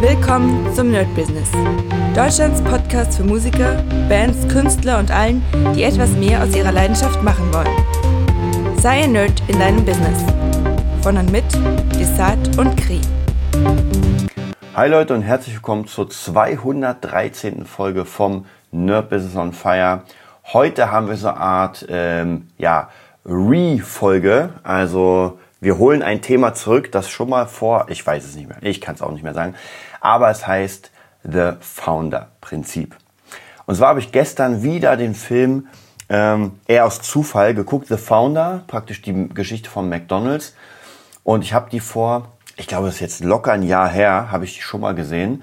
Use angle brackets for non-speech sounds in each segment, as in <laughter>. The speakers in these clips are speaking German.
Willkommen zum Nerd Business. Deutschlands Podcast für Musiker, Bands, Künstler und allen, die etwas mehr aus ihrer Leidenschaft machen wollen. Sei ein Nerd in deinem Business. Von und mit Desart und Kri. Hi Leute und herzlich willkommen zur 213. Folge vom Nerd Business on Fire. Heute haben wir so eine Art ähm, ja, Re-Folge, also wir holen ein Thema zurück, das schon mal vor, ich weiß es nicht mehr, ich kann es auch nicht mehr sagen, aber es heißt The Founder Prinzip. Und zwar habe ich gestern wieder den Film ähm, eher aus Zufall geguckt, The Founder, praktisch die Geschichte von McDonald's. Und ich habe die vor, ich glaube, das ist jetzt locker ein Jahr her, habe ich die schon mal gesehen.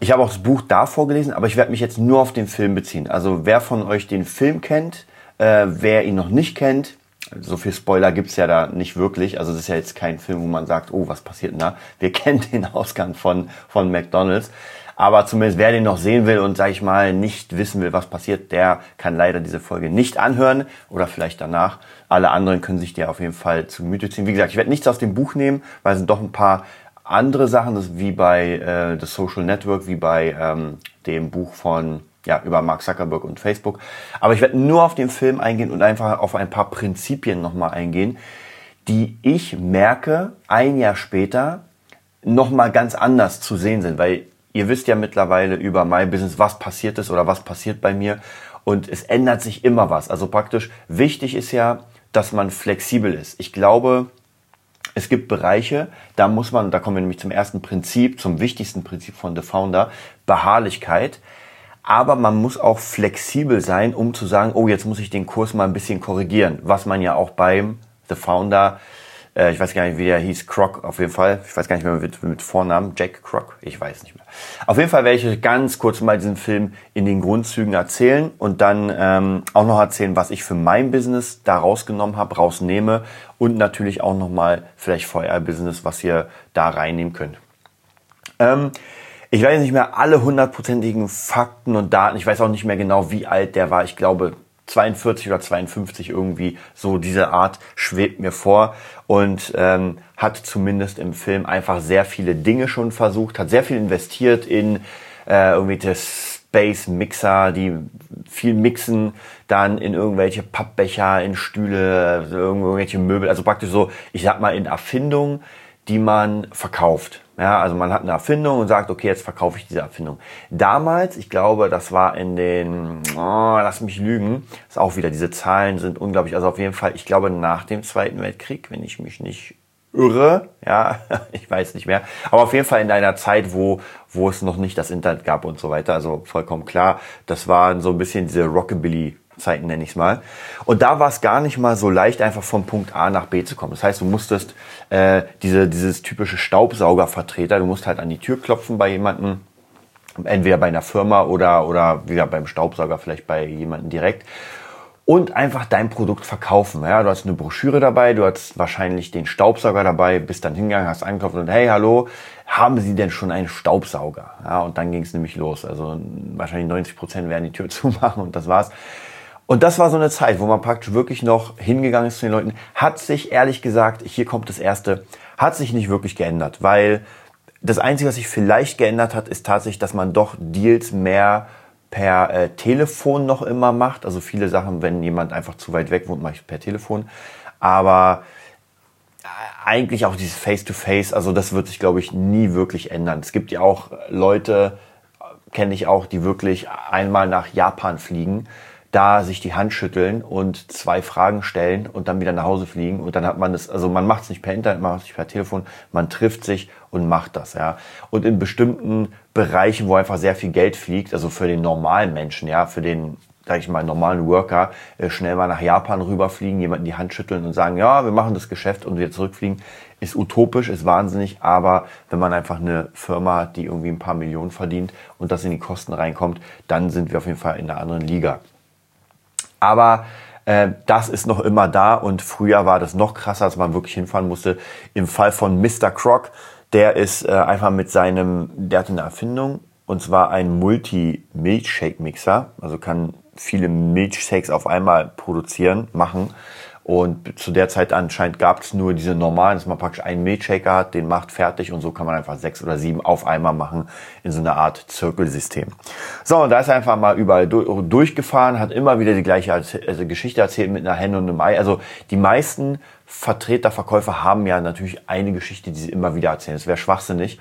Ich habe auch das Buch davor gelesen, aber ich werde mich jetzt nur auf den Film beziehen. Also wer von euch den Film kennt, äh, wer ihn noch nicht kennt, so viel Spoiler gibt's ja da nicht wirklich. Also es ist ja jetzt kein Film, wo man sagt, oh, was passiert denn da? Wir <laughs> kennen den Ausgang von, von McDonalds. Aber zumindest wer den noch sehen will und, sag ich mal, nicht wissen will, was passiert, der kann leider diese Folge nicht anhören oder vielleicht danach. Alle anderen können sich der auf jeden Fall zu Gemüte ziehen. Wie gesagt, ich werde nichts aus dem Buch nehmen, weil es sind doch ein paar andere Sachen, das wie bei äh, The Social Network, wie bei ähm, dem Buch von ja, über Mark Zuckerberg und Facebook. Aber ich werde nur auf den Film eingehen und einfach auf ein paar Prinzipien nochmal eingehen, die ich merke, ein Jahr später nochmal ganz anders zu sehen sind, weil ihr wisst ja mittlerweile über My Business, was passiert ist oder was passiert bei mir und es ändert sich immer was. Also praktisch wichtig ist ja, dass man flexibel ist. Ich glaube, es gibt Bereiche, da muss man, da kommen wir nämlich zum ersten Prinzip, zum wichtigsten Prinzip von The Founder, Beharrlichkeit aber man muss auch flexibel sein, um zu sagen, oh, jetzt muss ich den Kurs mal ein bisschen korrigieren, was man ja auch beim The Founder, äh, ich weiß gar nicht, wie der hieß, Croc auf jeden Fall, ich weiß gar nicht mehr mit, mit Vornamen, Jack Croc, ich weiß nicht mehr. Auf jeden Fall werde ich euch ganz kurz mal diesen Film in den Grundzügen erzählen und dann ähm, auch noch erzählen, was ich für mein Business da rausgenommen habe, rausnehme und natürlich auch nochmal vielleicht für euer Business, was ihr da reinnehmen könnt. Ähm, ich weiß nicht mehr alle hundertprozentigen Fakten und Daten. Ich weiß auch nicht mehr genau, wie alt der war. Ich glaube 42 oder 52 irgendwie so diese Art schwebt mir vor und ähm, hat zumindest im Film einfach sehr viele Dinge schon versucht, hat sehr viel investiert in äh, irgendwie das Space Mixer, die viel mixen, dann in irgendwelche Pappbecher, in Stühle, irgendwelche Möbel, also praktisch so, ich sag mal in Erfindungen, die man verkauft. Ja, also man hat eine Erfindung und sagt, okay, jetzt verkaufe ich diese Erfindung. Damals, ich glaube, das war in den, oh, lass mich lügen, ist auch wieder, diese Zahlen sind unglaublich. Also auf jeden Fall, ich glaube, nach dem Zweiten Weltkrieg, wenn ich mich nicht irre, ja, <laughs> ich weiß nicht mehr, aber auf jeden Fall in einer Zeit, wo, wo es noch nicht das Internet gab und so weiter, also vollkommen klar, das waren so ein bisschen diese Rockabilly Zeiten nenne ich es mal. Und da war es gar nicht mal so leicht, einfach von Punkt A nach B zu kommen. Das heißt, du musstest äh, diese, dieses typische Staubsaugervertreter, du musst halt an die Tür klopfen bei jemandem, entweder bei einer Firma oder, oder wieder beim Staubsauger vielleicht bei jemandem direkt und einfach dein Produkt verkaufen. Ja, du hast eine Broschüre dabei, du hast wahrscheinlich den Staubsauger dabei, bist dann hingegangen, hast eingekauft und hey, hallo, haben Sie denn schon einen Staubsauger? Ja, und dann ging es nämlich los. Also wahrscheinlich 90 Prozent werden die Tür <laughs> zumachen und das war's. Und das war so eine Zeit, wo man praktisch wirklich noch hingegangen ist zu den Leuten. Hat sich ehrlich gesagt, hier kommt das erste, hat sich nicht wirklich geändert, weil das Einzige, was sich vielleicht geändert hat, ist tatsächlich, dass man doch Deals mehr per äh, Telefon noch immer macht. Also viele Sachen, wenn jemand einfach zu weit weg wohnt, mache ich per Telefon. Aber äh, eigentlich auch dieses Face-to-Face, -face, also das wird sich, glaube ich, nie wirklich ändern. Es gibt ja auch Leute, äh, kenne ich auch, die wirklich einmal nach Japan fliegen da sich die Hand schütteln und zwei Fragen stellen und dann wieder nach Hause fliegen und dann hat man das, also man macht es nicht per Internet, man macht es nicht per Telefon, man trifft sich und macht das, ja. Und in bestimmten Bereichen, wo einfach sehr viel Geld fliegt, also für den normalen Menschen, ja, für den, sag ich mal, normalen Worker, äh, schnell mal nach Japan rüberfliegen, jemanden die Hand schütteln und sagen, ja, wir machen das Geschäft und wieder zurückfliegen, ist utopisch, ist wahnsinnig, aber wenn man einfach eine Firma hat, die irgendwie ein paar Millionen verdient und das in die Kosten reinkommt, dann sind wir auf jeden Fall in einer anderen Liga. Aber äh, das ist noch immer da und früher war das noch krasser, als man wirklich hinfahren musste. Im Fall von Mr. Croc, der ist äh, einfach mit seinem, der hatte eine Erfindung und zwar ein Multi-Milchshake-Mixer, also kann viele Milchshakes auf einmal produzieren, machen. Und zu der Zeit anscheinend gab es nur diese normalen, dass man praktisch einen Milchshaker hat, den macht fertig und so kann man einfach sechs oder sieben auf einmal machen in so einer Art Zirkelsystem. So, und da ist er einfach mal überall durchgefahren, hat immer wieder die gleiche also Geschichte erzählt mit einer Henne und einem Ei. Also die meisten Vertreter, Verkäufer haben ja natürlich eine Geschichte, die sie immer wieder erzählen. Das wäre schwachsinnig.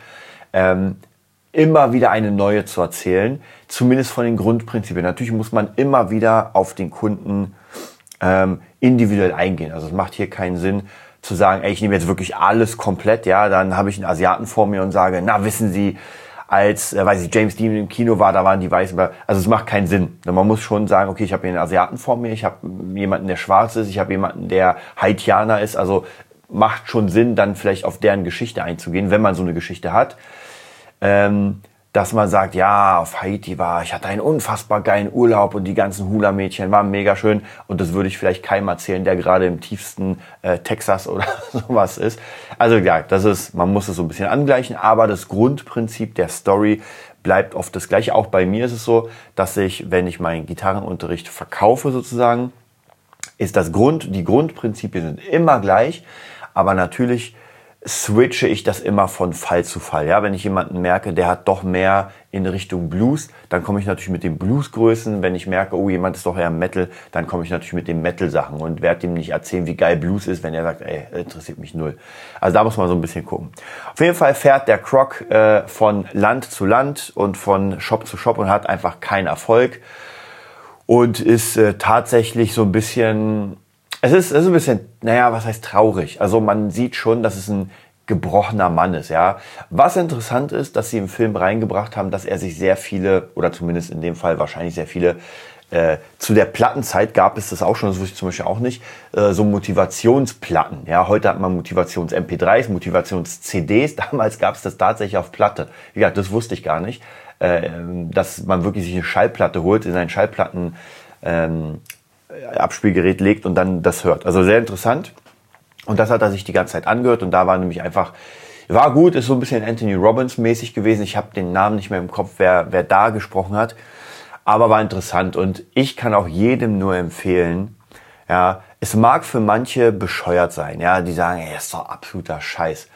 Ähm, immer wieder eine neue zu erzählen, zumindest von den Grundprinzipien. Natürlich muss man immer wieder auf den Kunden ähm, individuell eingehen. Also es macht hier keinen Sinn zu sagen, ey, ich nehme jetzt wirklich alles komplett, ja, dann habe ich einen Asiaten vor mir und sage, na, wissen Sie, als, äh, weiß ich, James Dean im Kino war, da waren die Weißen, also es macht keinen Sinn. Man muss schon sagen, okay, ich habe hier einen Asiaten vor mir, ich habe jemanden, der schwarz ist, ich habe jemanden, der Haitianer ist, also macht schon Sinn, dann vielleicht auf deren Geschichte einzugehen, wenn man so eine Geschichte hat. Ähm, dass man sagt, ja, auf Haiti war, ich hatte einen unfassbar geilen Urlaub und die ganzen Hula-Mädchen waren mega schön und das würde ich vielleicht keinem erzählen, der gerade im tiefsten äh, Texas oder <laughs> sowas ist. Also ja, das ist, man muss es so ein bisschen angleichen, aber das Grundprinzip der Story bleibt oft das gleiche. Auch bei mir ist es so, dass ich, wenn ich meinen Gitarrenunterricht verkaufe sozusagen, ist das Grund, die Grundprinzipien sind immer gleich, aber natürlich switche ich das immer von Fall zu Fall. Ja, wenn ich jemanden merke, der hat doch mehr in Richtung Blues, dann komme ich natürlich mit den Bluesgrößen. Wenn ich merke, oh, jemand ist doch eher Metal, dann komme ich natürlich mit den Metal-Sachen und werde ihm nicht erzählen, wie geil Blues ist, wenn er sagt, ey, interessiert mich null. Also da muss man so ein bisschen gucken. Auf jeden Fall fährt der Croc äh, von Land zu Land und von Shop zu Shop und hat einfach keinen Erfolg und ist äh, tatsächlich so ein bisschen es ist, es ist ein bisschen, naja, was heißt traurig? Also man sieht schon, dass es ein gebrochener Mann ist, ja. Was interessant ist, dass sie im Film reingebracht haben, dass er sich sehr viele, oder zumindest in dem Fall wahrscheinlich sehr viele, äh, zu der Plattenzeit gab es das auch schon, das wusste ich zum Beispiel auch nicht, äh, so Motivationsplatten. Ja, heute hat man Motivations-MP3s, Motivations-CDs. <laughs> Damals gab es das tatsächlich auf Platte. Ja, das wusste ich gar nicht, äh, dass man wirklich sich eine Schallplatte holt, in einen Schallplatten ähm, Abspielgerät legt und dann das hört. Also sehr interessant. Und das hat er sich die ganze Zeit angehört und da war nämlich einfach, war gut, ist so ein bisschen Anthony Robbins mäßig gewesen. Ich habe den Namen nicht mehr im Kopf, wer, wer da gesprochen hat, aber war interessant und ich kann auch jedem nur empfehlen, ja, es mag für manche bescheuert sein, ja, die sagen, ey, ist doch absoluter Scheiß.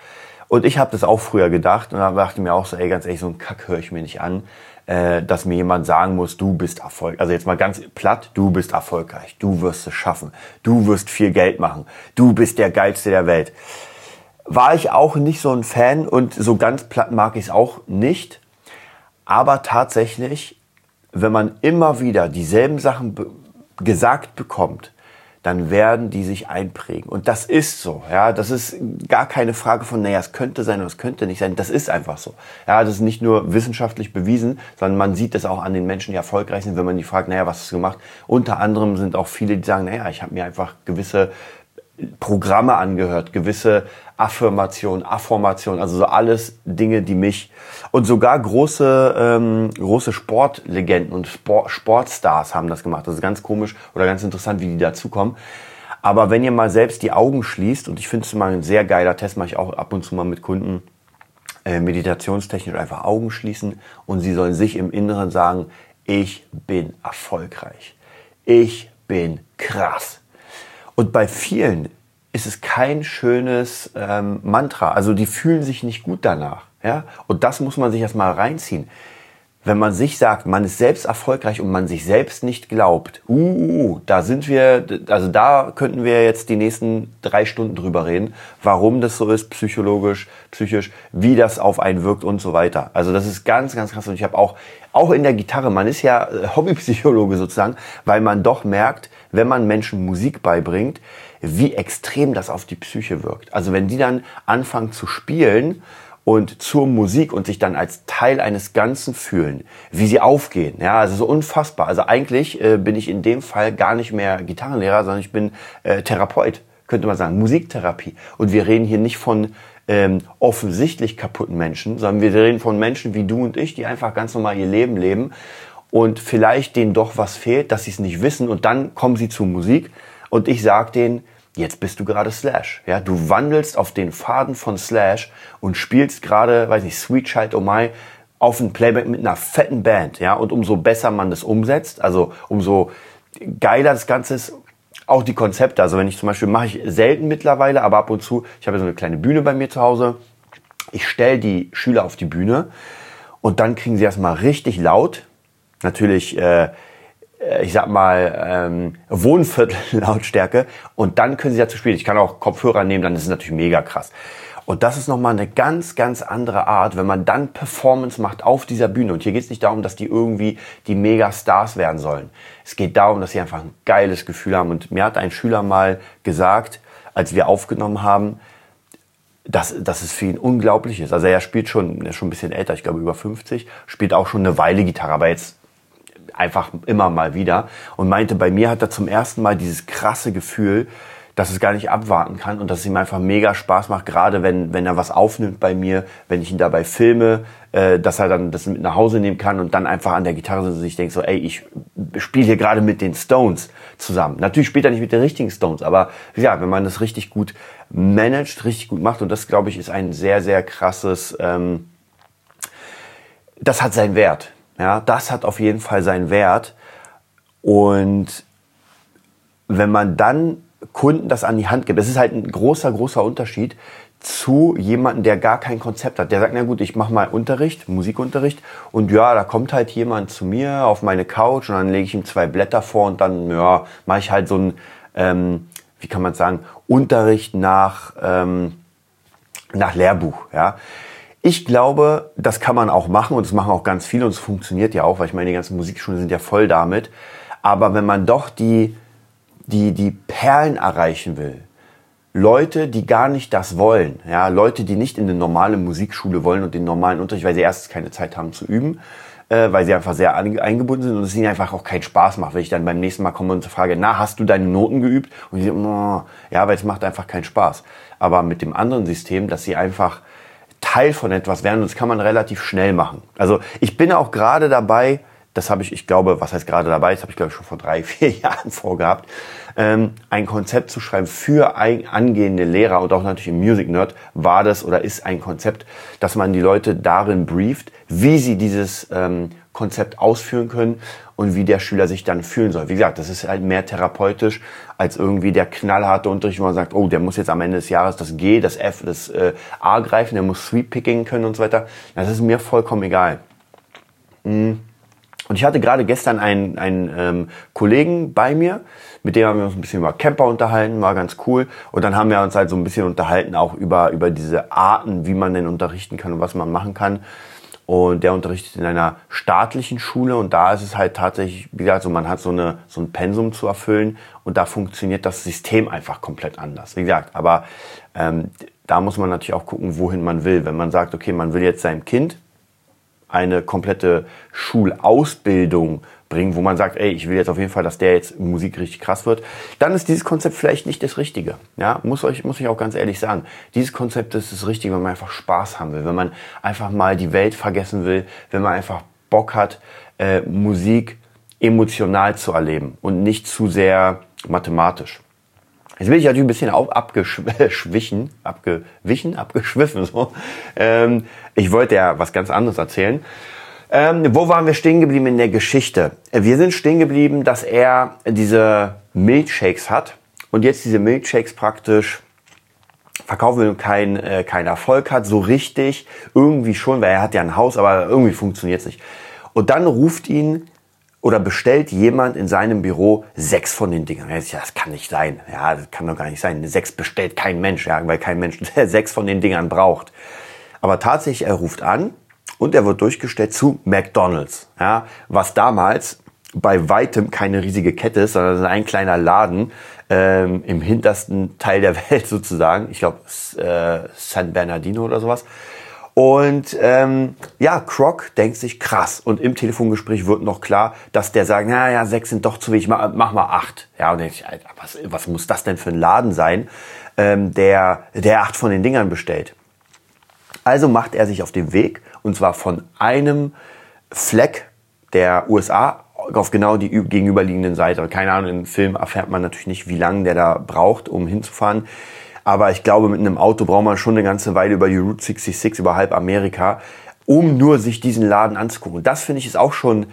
Und ich habe das auch früher gedacht und da dachte mir auch so, ey, ganz ehrlich, so ein Kack höre ich mir nicht an äh, dass mir jemand sagen muss, du bist erfolgreich. Also jetzt mal ganz platt, du bist erfolgreich, du wirst es schaffen, du wirst viel Geld machen, du bist der geilste der Welt. War ich auch nicht so ein Fan und so ganz platt mag ich es auch nicht. Aber tatsächlich, wenn man immer wieder dieselben Sachen be gesagt bekommt, dann werden die sich einprägen. Und das ist so. Ja, das ist gar keine Frage von, naja, es könnte sein oder es könnte nicht sein. Das ist einfach so. Ja, das ist nicht nur wissenschaftlich bewiesen, sondern man sieht es auch an den Menschen, die erfolgreich sind, wenn man die fragt, naja, was hast du gemacht? Unter anderem sind auch viele, die sagen, naja, ich habe mir einfach gewisse Programme angehört, gewisse Affirmation, Affirmation, also so alles Dinge, die mich und sogar große ähm, große Sportlegenden und Sport, Sportstars haben das gemacht. Das ist ganz komisch oder ganz interessant, wie die dazukommen. Aber wenn ihr mal selbst die Augen schließt und ich finde es mal ein sehr geiler Test, mache ich auch ab und zu mal mit Kunden äh, meditationstechnisch einfach Augen schließen und sie sollen sich im Inneren sagen, ich bin erfolgreich, ich bin krass und bei vielen ist es kein schönes ähm, Mantra. Also die fühlen sich nicht gut danach. Ja? Und das muss man sich erstmal reinziehen. Wenn man sich sagt, man ist selbst erfolgreich und man sich selbst nicht glaubt, uh, uh, da sind wir, also da könnten wir jetzt die nächsten drei Stunden drüber reden, warum das so ist, psychologisch, psychisch, wie das auf einen wirkt und so weiter. Also das ist ganz, ganz krass. Und ich habe auch, auch in der Gitarre, man ist ja äh, Hobbypsychologe sozusagen, weil man doch merkt, wenn man Menschen Musik beibringt, wie extrem das auf die Psyche wirkt. Also wenn die dann anfangen zu spielen und zur Musik und sich dann als Teil eines Ganzen fühlen, wie sie aufgehen. Ja, also so unfassbar. Also eigentlich äh, bin ich in dem Fall gar nicht mehr Gitarrenlehrer, sondern ich bin äh, Therapeut, könnte man sagen, Musiktherapie. Und wir reden hier nicht von ähm, offensichtlich kaputten Menschen, sondern wir reden von Menschen wie du und ich, die einfach ganz normal ihr Leben leben und vielleicht denen doch was fehlt, dass sie es nicht wissen und dann kommen sie zur Musik und ich sag denen, jetzt bist du gerade Slash. Ja, du wandelst auf den Faden von Slash und spielst gerade, weiß nicht, Sweet Child Oh My auf ein Playback mit einer fetten Band. Ja, und umso besser man das umsetzt, also umso geiler das Ganze ist, auch die Konzepte. Also wenn ich zum Beispiel, mache ich selten mittlerweile, aber ab und zu, ich habe so eine kleine Bühne bei mir zu Hause. Ich stelle die Schüler auf die Bühne und dann kriegen sie erstmal richtig laut. Natürlich, äh, ich sag mal, ähm, Wohnviertel-Lautstärke. <laughs> Und dann können sie dazu spielen. Ich kann auch Kopfhörer nehmen, dann ist es natürlich mega krass. Und das ist nochmal eine ganz, ganz andere Art, wenn man dann Performance macht auf dieser Bühne. Und hier geht es nicht darum, dass die irgendwie die Mega-Stars werden sollen. Es geht darum, dass sie einfach ein geiles Gefühl haben. Und mir hat ein Schüler mal gesagt, als wir aufgenommen haben, dass, dass es für ihn unglaublich ist. Also er spielt schon, er ist schon ein bisschen älter, ich glaube über 50, spielt auch schon eine Weile Gitarre, aber jetzt einfach immer mal wieder. Und meinte, bei mir hat er zum ersten Mal dieses krasse Gefühl, dass es gar nicht abwarten kann und dass es ihm einfach mega Spaß macht, gerade wenn, wenn er was aufnimmt bei mir, wenn ich ihn dabei filme, äh, dass er dann das mit nach Hause nehmen kann und dann einfach an der Gitarre sitzt und sich denkt so, ey, ich spiele hier gerade mit den Stones zusammen. Natürlich spielt er nicht mit den richtigen Stones, aber ja, wenn man das richtig gut managt, richtig gut macht und das, glaube ich, ist ein sehr, sehr krasses, ähm, das hat seinen Wert. Ja, das hat auf jeden Fall seinen Wert und wenn man dann Kunden das an die Hand gibt. Es ist halt ein großer, großer Unterschied zu jemandem, der gar kein Konzept hat. Der sagt, na gut, ich mache mal Unterricht, Musikunterricht und ja, da kommt halt jemand zu mir auf meine Couch und dann lege ich ihm zwei Blätter vor und dann ja, mache ich halt so ein, ähm, wie kann man sagen, Unterricht nach, ähm, nach Lehrbuch. Ja. Ich glaube, das kann man auch machen und das machen auch ganz viele und es funktioniert ja auch, weil ich meine, die ganzen Musikschulen sind ja voll damit. Aber wenn man doch die die, die Perlen erreichen will, Leute, die gar nicht das wollen, ja, Leute, die nicht in eine normale Musikschule wollen und den normalen Unterricht, weil sie erstens keine Zeit haben zu üben, äh, weil sie einfach sehr eingebunden sind und es ihnen einfach auch keinen Spaß macht, wenn ich dann beim nächsten Mal komme und frage, na, hast du deine Noten geübt? Und sie, oh, ja, weil es macht einfach keinen Spaß. Aber mit dem anderen System, dass sie einfach Teil von etwas werden, und das kann man relativ schnell machen. Also ich bin auch gerade dabei, das habe ich, ich glaube, was heißt gerade dabei, das habe ich glaube ich schon vor drei, <laughs> vier Jahren vorgehabt, ähm, ein Konzept zu schreiben für ein, angehende Lehrer und auch natürlich im Music Nerd war das oder ist ein Konzept, dass man die Leute darin brieft, wie sie dieses ähm, Konzept ausführen können und wie der Schüler sich dann fühlen soll. Wie gesagt, das ist halt mehr therapeutisch als irgendwie der knallharte Unterricht, wo man sagt, oh, der muss jetzt am Ende des Jahres das G, das F, das äh, A greifen, der muss Sweep Picking können und so weiter. Das ist mir vollkommen egal. Mhm. Und ich hatte gerade gestern einen, einen ähm, Kollegen bei mir, mit dem haben wir uns ein bisschen über Camper unterhalten, war ganz cool. Und dann haben wir uns halt so ein bisschen unterhalten auch über, über diese Arten, wie man denn unterrichten kann und was man machen kann. Und der unterrichtet in einer staatlichen Schule und da ist es halt tatsächlich, wie gesagt, so man hat so, eine, so ein Pensum zu erfüllen und da funktioniert das System einfach komplett anders. Wie gesagt, aber ähm, da muss man natürlich auch gucken, wohin man will. Wenn man sagt, okay, man will jetzt seinem Kind eine komplette Schulausbildung bringen, wo man sagt, ey, ich will jetzt auf jeden Fall, dass der jetzt Musik richtig krass wird, dann ist dieses Konzept vielleicht nicht das Richtige. Ja, muss euch, muss ich auch ganz ehrlich sagen. Dieses Konzept ist das Richtige, wenn man einfach Spaß haben will, wenn man einfach mal die Welt vergessen will, wenn man einfach Bock hat, äh, Musik emotional zu erleben und nicht zu sehr mathematisch. Jetzt bin ich natürlich ein bisschen abgeschwichen, abgewichen, abgeschwiffen. So. Ähm, ich wollte ja was ganz anderes erzählen. Ähm, wo waren wir stehen geblieben in der Geschichte? Wir sind stehen geblieben, dass er diese Milkshakes hat und jetzt diese Milkshakes praktisch verkaufen will und keinen äh, kein Erfolg hat, so richtig, irgendwie schon, weil er hat ja ein Haus, aber irgendwie funktioniert es nicht. Und dann ruft ihn oder bestellt jemand in seinem Büro sechs von den Dingern. Ja, das kann nicht sein. Ja, das kann doch gar nicht sein. Sechs bestellt kein Mensch, ja, weil kein Mensch <laughs> sechs von den Dingern braucht. Aber tatsächlich, er ruft an und er wird durchgestellt zu McDonald's, ja, was damals bei weitem keine riesige Kette ist, sondern ein kleiner Laden ähm, im hintersten Teil der <laughs> Welt sozusagen. Ich glaube äh, San Bernardino oder sowas. Und ähm, ja, Croc denkt sich krass. Und im Telefongespräch wird noch klar, dass der sagt, naja, sechs sind doch zu wenig, mach, mach mal acht. Ja, und ich, Alter, was, was muss das denn für ein Laden sein, ähm, der, der acht von den Dingern bestellt? Also macht er sich auf den Weg, und zwar von einem Fleck der USA auf genau die gegenüberliegenden Seite. Keine Ahnung, im Film erfährt man natürlich nicht, wie lange der da braucht, um hinzufahren. Aber ich glaube, mit einem Auto braucht man schon eine ganze Weile über die Route 66, über halb Amerika, um nur sich diesen Laden anzugucken. Und das finde ich ist auch schon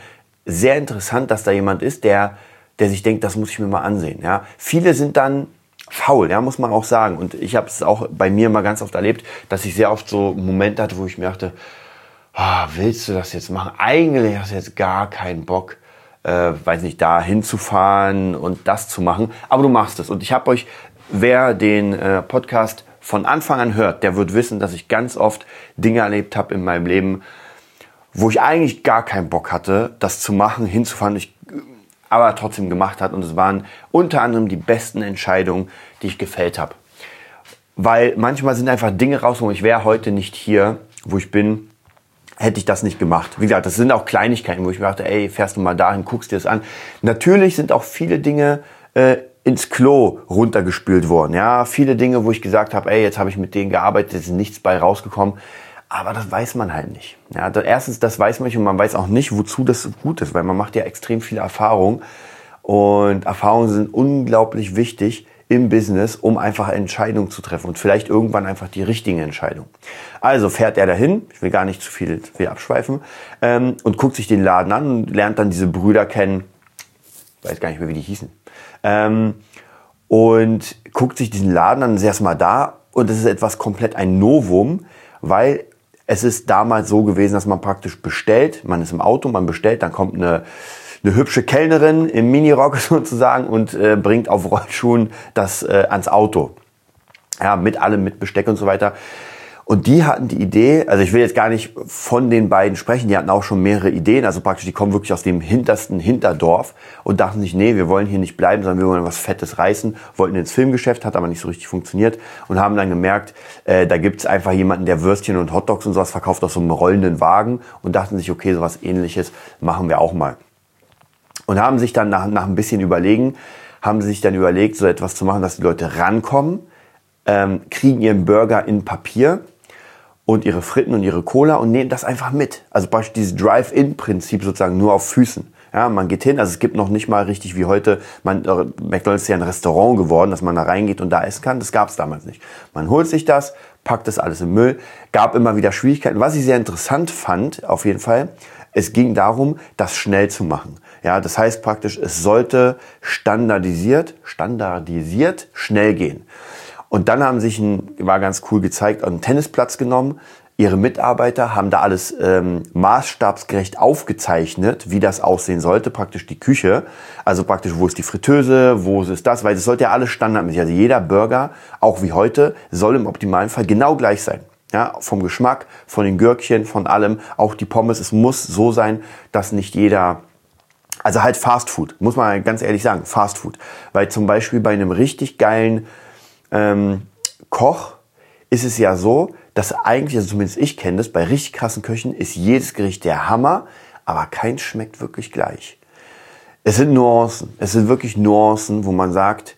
sehr interessant, dass da jemand ist, der der sich denkt, das muss ich mir mal ansehen. Ja? Viele sind dann faul, ja, muss man auch sagen. Und ich habe es auch bei mir mal ganz oft erlebt, dass ich sehr oft so Momente hatte, wo ich mir dachte, ah, willst du das jetzt machen? Eigentlich hast du jetzt gar keinen Bock, äh, weiß nicht, da hinzufahren und das zu machen. Aber du machst es. Und ich habe euch, wer den äh, Podcast von Anfang an hört, der wird wissen, dass ich ganz oft Dinge erlebt habe in meinem Leben, wo ich eigentlich gar keinen Bock hatte, das zu machen, hinzufahren. Ich aber trotzdem gemacht hat. Und es waren unter anderem die besten Entscheidungen, die ich gefällt habe. Weil manchmal sind einfach Dinge raus, wo ich wäre heute nicht hier, wo ich bin, hätte ich das nicht gemacht. Wie gesagt, das sind auch Kleinigkeiten, wo ich mir dachte, ey, fährst du mal dahin, guckst dir das an. Natürlich sind auch viele Dinge äh, ins Klo runtergespült worden. Ja, viele Dinge, wo ich gesagt habe, ey, jetzt habe ich mit denen gearbeitet, ist nichts bei rausgekommen. Aber das weiß man halt nicht. Ja, erstens, das weiß man nicht und man weiß auch nicht, wozu das gut ist, weil man macht ja extrem viel Erfahrung. Und Erfahrungen sind unglaublich wichtig im Business, um einfach Entscheidungen zu treffen und vielleicht irgendwann einfach die richtigen Entscheidungen. Also fährt er dahin, ich will gar nicht zu viel, viel abschweifen, ähm, und guckt sich den Laden an und lernt dann diese Brüder kennen, weiß gar nicht mehr, wie die hießen, ähm, und guckt sich diesen Laden an, ist erstmal da und es ist etwas komplett ein Novum, weil es ist damals so gewesen, dass man praktisch bestellt, man ist im Auto, man bestellt, dann kommt eine, eine hübsche Kellnerin im Minirock <laughs> sozusagen und äh, bringt auf Rollschuhen das äh, ans Auto. Ja, mit allem, mit Besteck und so weiter. Und die hatten die Idee, also ich will jetzt gar nicht von den beiden sprechen, die hatten auch schon mehrere Ideen, also praktisch, die kommen wirklich aus dem hintersten Hinterdorf und dachten sich, nee, wir wollen hier nicht bleiben, sondern wir wollen was Fettes reißen, wollten ins Filmgeschäft, hat aber nicht so richtig funktioniert und haben dann gemerkt, äh, da gibt's einfach jemanden, der Würstchen und Hotdogs und sowas verkauft aus so einem rollenden Wagen und dachten sich, okay, sowas ähnliches machen wir auch mal. Und haben sich dann nach, nach ein bisschen überlegen, haben sich dann überlegt, so etwas zu machen, dass die Leute rankommen, ähm, kriegen ihren Burger in Papier, und ihre Fritten und ihre Cola und nehmen das einfach mit. Also beispielsweise dieses Drive-In-Prinzip sozusagen nur auf Füßen. Ja, man geht hin, also es gibt noch nicht mal richtig wie heute, man, äh, McDonald's ist ja ein Restaurant geworden, dass man da reingeht und da essen kann. Das gab es damals nicht. Man holt sich das, packt das alles im Müll, gab immer wieder Schwierigkeiten. Was ich sehr interessant fand, auf jeden Fall, es ging darum, das schnell zu machen. Ja, das heißt praktisch, es sollte standardisiert, standardisiert schnell gehen. Und dann haben sich, ein, war ganz cool gezeigt, einen Tennisplatz genommen. Ihre Mitarbeiter haben da alles ähm, maßstabsgerecht aufgezeichnet, wie das aussehen sollte, praktisch die Küche. Also praktisch, wo ist die Fritteuse, wo ist das, weil es sollte ja alles standardmäßig. Also jeder Burger, auch wie heute, soll im optimalen Fall genau gleich sein. Ja, vom Geschmack, von den Gürkchen, von allem, auch die Pommes. Es muss so sein, dass nicht jeder also halt Fast Food, muss man ganz ehrlich sagen, Fast Food. Weil zum Beispiel bei einem richtig geilen ähm, Koch ist es ja so, dass eigentlich, also zumindest ich kenne das, bei richtig krassen Köchen ist jedes Gericht der Hammer, aber keins schmeckt wirklich gleich. Es sind Nuancen. Es sind wirklich Nuancen, wo man sagt,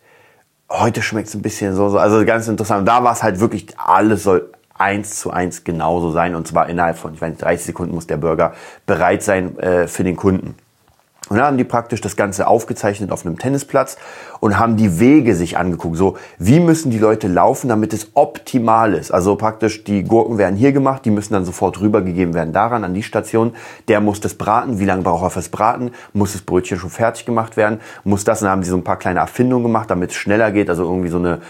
heute schmeckt es ein bisschen so, so. Also ganz interessant. Da war es halt wirklich, alles soll eins zu eins genauso sein. Und zwar innerhalb von, ich weiß nicht, 30 Sekunden muss der Burger bereit sein äh, für den Kunden. Und dann haben die praktisch das Ganze aufgezeichnet auf einem Tennisplatz und haben die Wege sich angeguckt. So, wie müssen die Leute laufen, damit es optimal ist? Also praktisch, die Gurken werden hier gemacht, die müssen dann sofort rübergegeben werden daran, an die Station. Der muss das braten. Wie lange braucht er fürs Braten? Muss das Brötchen schon fertig gemacht werden? Muss das? Und dann haben sie so ein paar kleine Erfindungen gemacht, damit es schneller geht. Also irgendwie so eine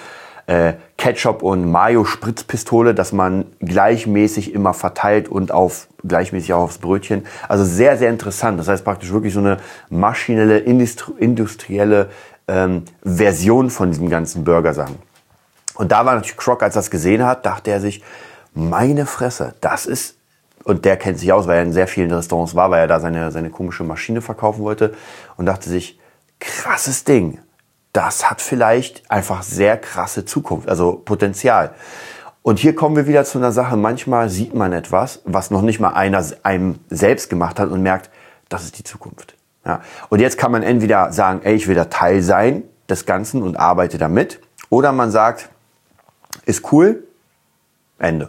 äh, Ketchup und Mayo Spritzpistole, dass man gleichmäßig immer verteilt und auf gleichmäßig auch aufs Brötchen. Also sehr, sehr interessant. Das heißt praktisch wirklich so eine maschinelle, industrielle ähm, Version von diesem ganzen Burgersachen. Und da war natürlich Croc, als er das gesehen hat, dachte er sich, meine Fresse, das ist, und der kennt sich aus, weil er in sehr vielen Restaurants war, weil er da seine, seine komische Maschine verkaufen wollte und dachte sich, krasses Ding das hat vielleicht einfach sehr krasse Zukunft, also Potenzial. Und hier kommen wir wieder zu einer Sache. Manchmal sieht man etwas, was noch nicht mal einer einem selbst gemacht hat und merkt, das ist die Zukunft. Ja. Und jetzt kann man entweder sagen, ey, ich will da Teil sein des Ganzen und arbeite damit. Oder man sagt, ist cool, Ende.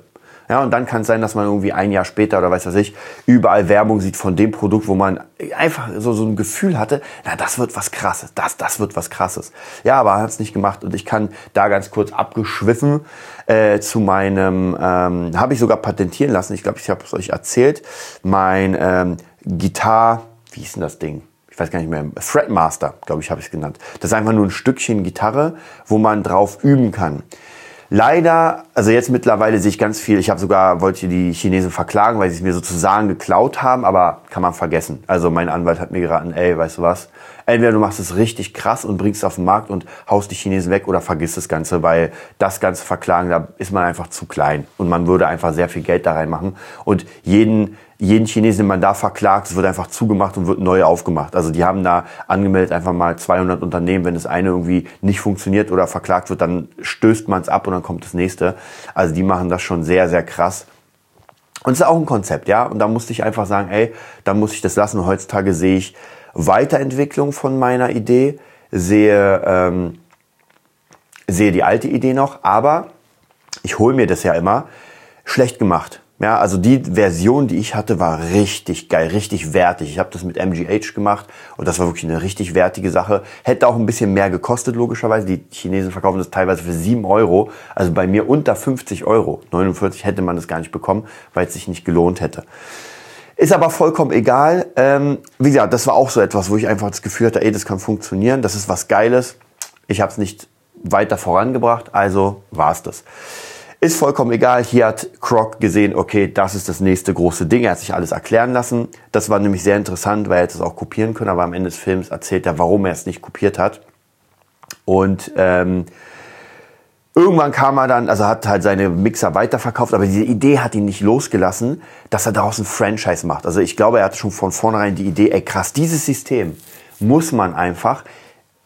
Ja, und dann kann es sein, dass man irgendwie ein Jahr später oder weiß was ich, überall Werbung sieht von dem Produkt, wo man einfach so, so ein Gefühl hatte, na, das wird was krasses, das, das wird was krasses. Ja, aber er hat es nicht gemacht und ich kann da ganz kurz abgeschwiffen äh, zu meinem, ähm, habe ich sogar patentieren lassen, ich glaube, ich habe es euch erzählt, mein ähm, Gitar, wie hieß denn das Ding? ich weiß gar nicht mehr, Fretmaster, glaube ich, habe ich es genannt. Das ist einfach nur ein Stückchen Gitarre, wo man drauf üben kann. Leider, also jetzt mittlerweile sehe ich ganz viel. Ich habe sogar, wollte die Chinesen verklagen, weil sie es mir sozusagen geklaut haben, aber kann man vergessen. Also mein Anwalt hat mir geraten, ey, weißt du was? Entweder du machst es richtig krass und bringst es auf den Markt und haust die Chinesen weg oder vergiss das Ganze, weil das Ganze verklagen, da ist man einfach zu klein und man würde einfach sehr viel Geld da reinmachen und jeden jeden Chinesen, den man da verklagt, es wird einfach zugemacht und wird neu aufgemacht. Also die haben da angemeldet einfach mal 200 Unternehmen. Wenn das eine irgendwie nicht funktioniert oder verklagt wird, dann stößt man es ab und dann kommt das nächste. Also die machen das schon sehr, sehr krass. Und es ist auch ein Konzept, ja. Und da musste ich einfach sagen, ey, da muss ich das lassen. Heutzutage sehe ich Weiterentwicklung von meiner Idee, sehe, ähm, sehe die alte Idee noch, aber ich hole mir das ja immer schlecht gemacht. Ja, also die Version, die ich hatte, war richtig geil, richtig wertig. Ich habe das mit MGH gemacht und das war wirklich eine richtig wertige Sache. Hätte auch ein bisschen mehr gekostet, logischerweise. Die Chinesen verkaufen das teilweise für 7 Euro. Also bei mir unter 50 Euro. 49 hätte man das gar nicht bekommen, weil es sich nicht gelohnt hätte. Ist aber vollkommen egal. Ähm, wie gesagt, das war auch so etwas, wo ich einfach das Gefühl hatte, ey, das kann funktionieren, das ist was Geiles. Ich habe es nicht weiter vorangebracht, also war es das. Ist vollkommen egal. Hier hat Croc gesehen, okay, das ist das nächste große Ding. Er hat sich alles erklären lassen. Das war nämlich sehr interessant, weil er hätte es auch kopieren können, aber am Ende des Films erzählt er, warum er es nicht kopiert hat. Und ähm, irgendwann kam er dann, also hat halt seine Mixer weiterverkauft, aber diese Idee hat ihn nicht losgelassen, dass er daraus ein Franchise macht. Also ich glaube, er hatte schon von vornherein die Idee, ey krass, dieses System muss man einfach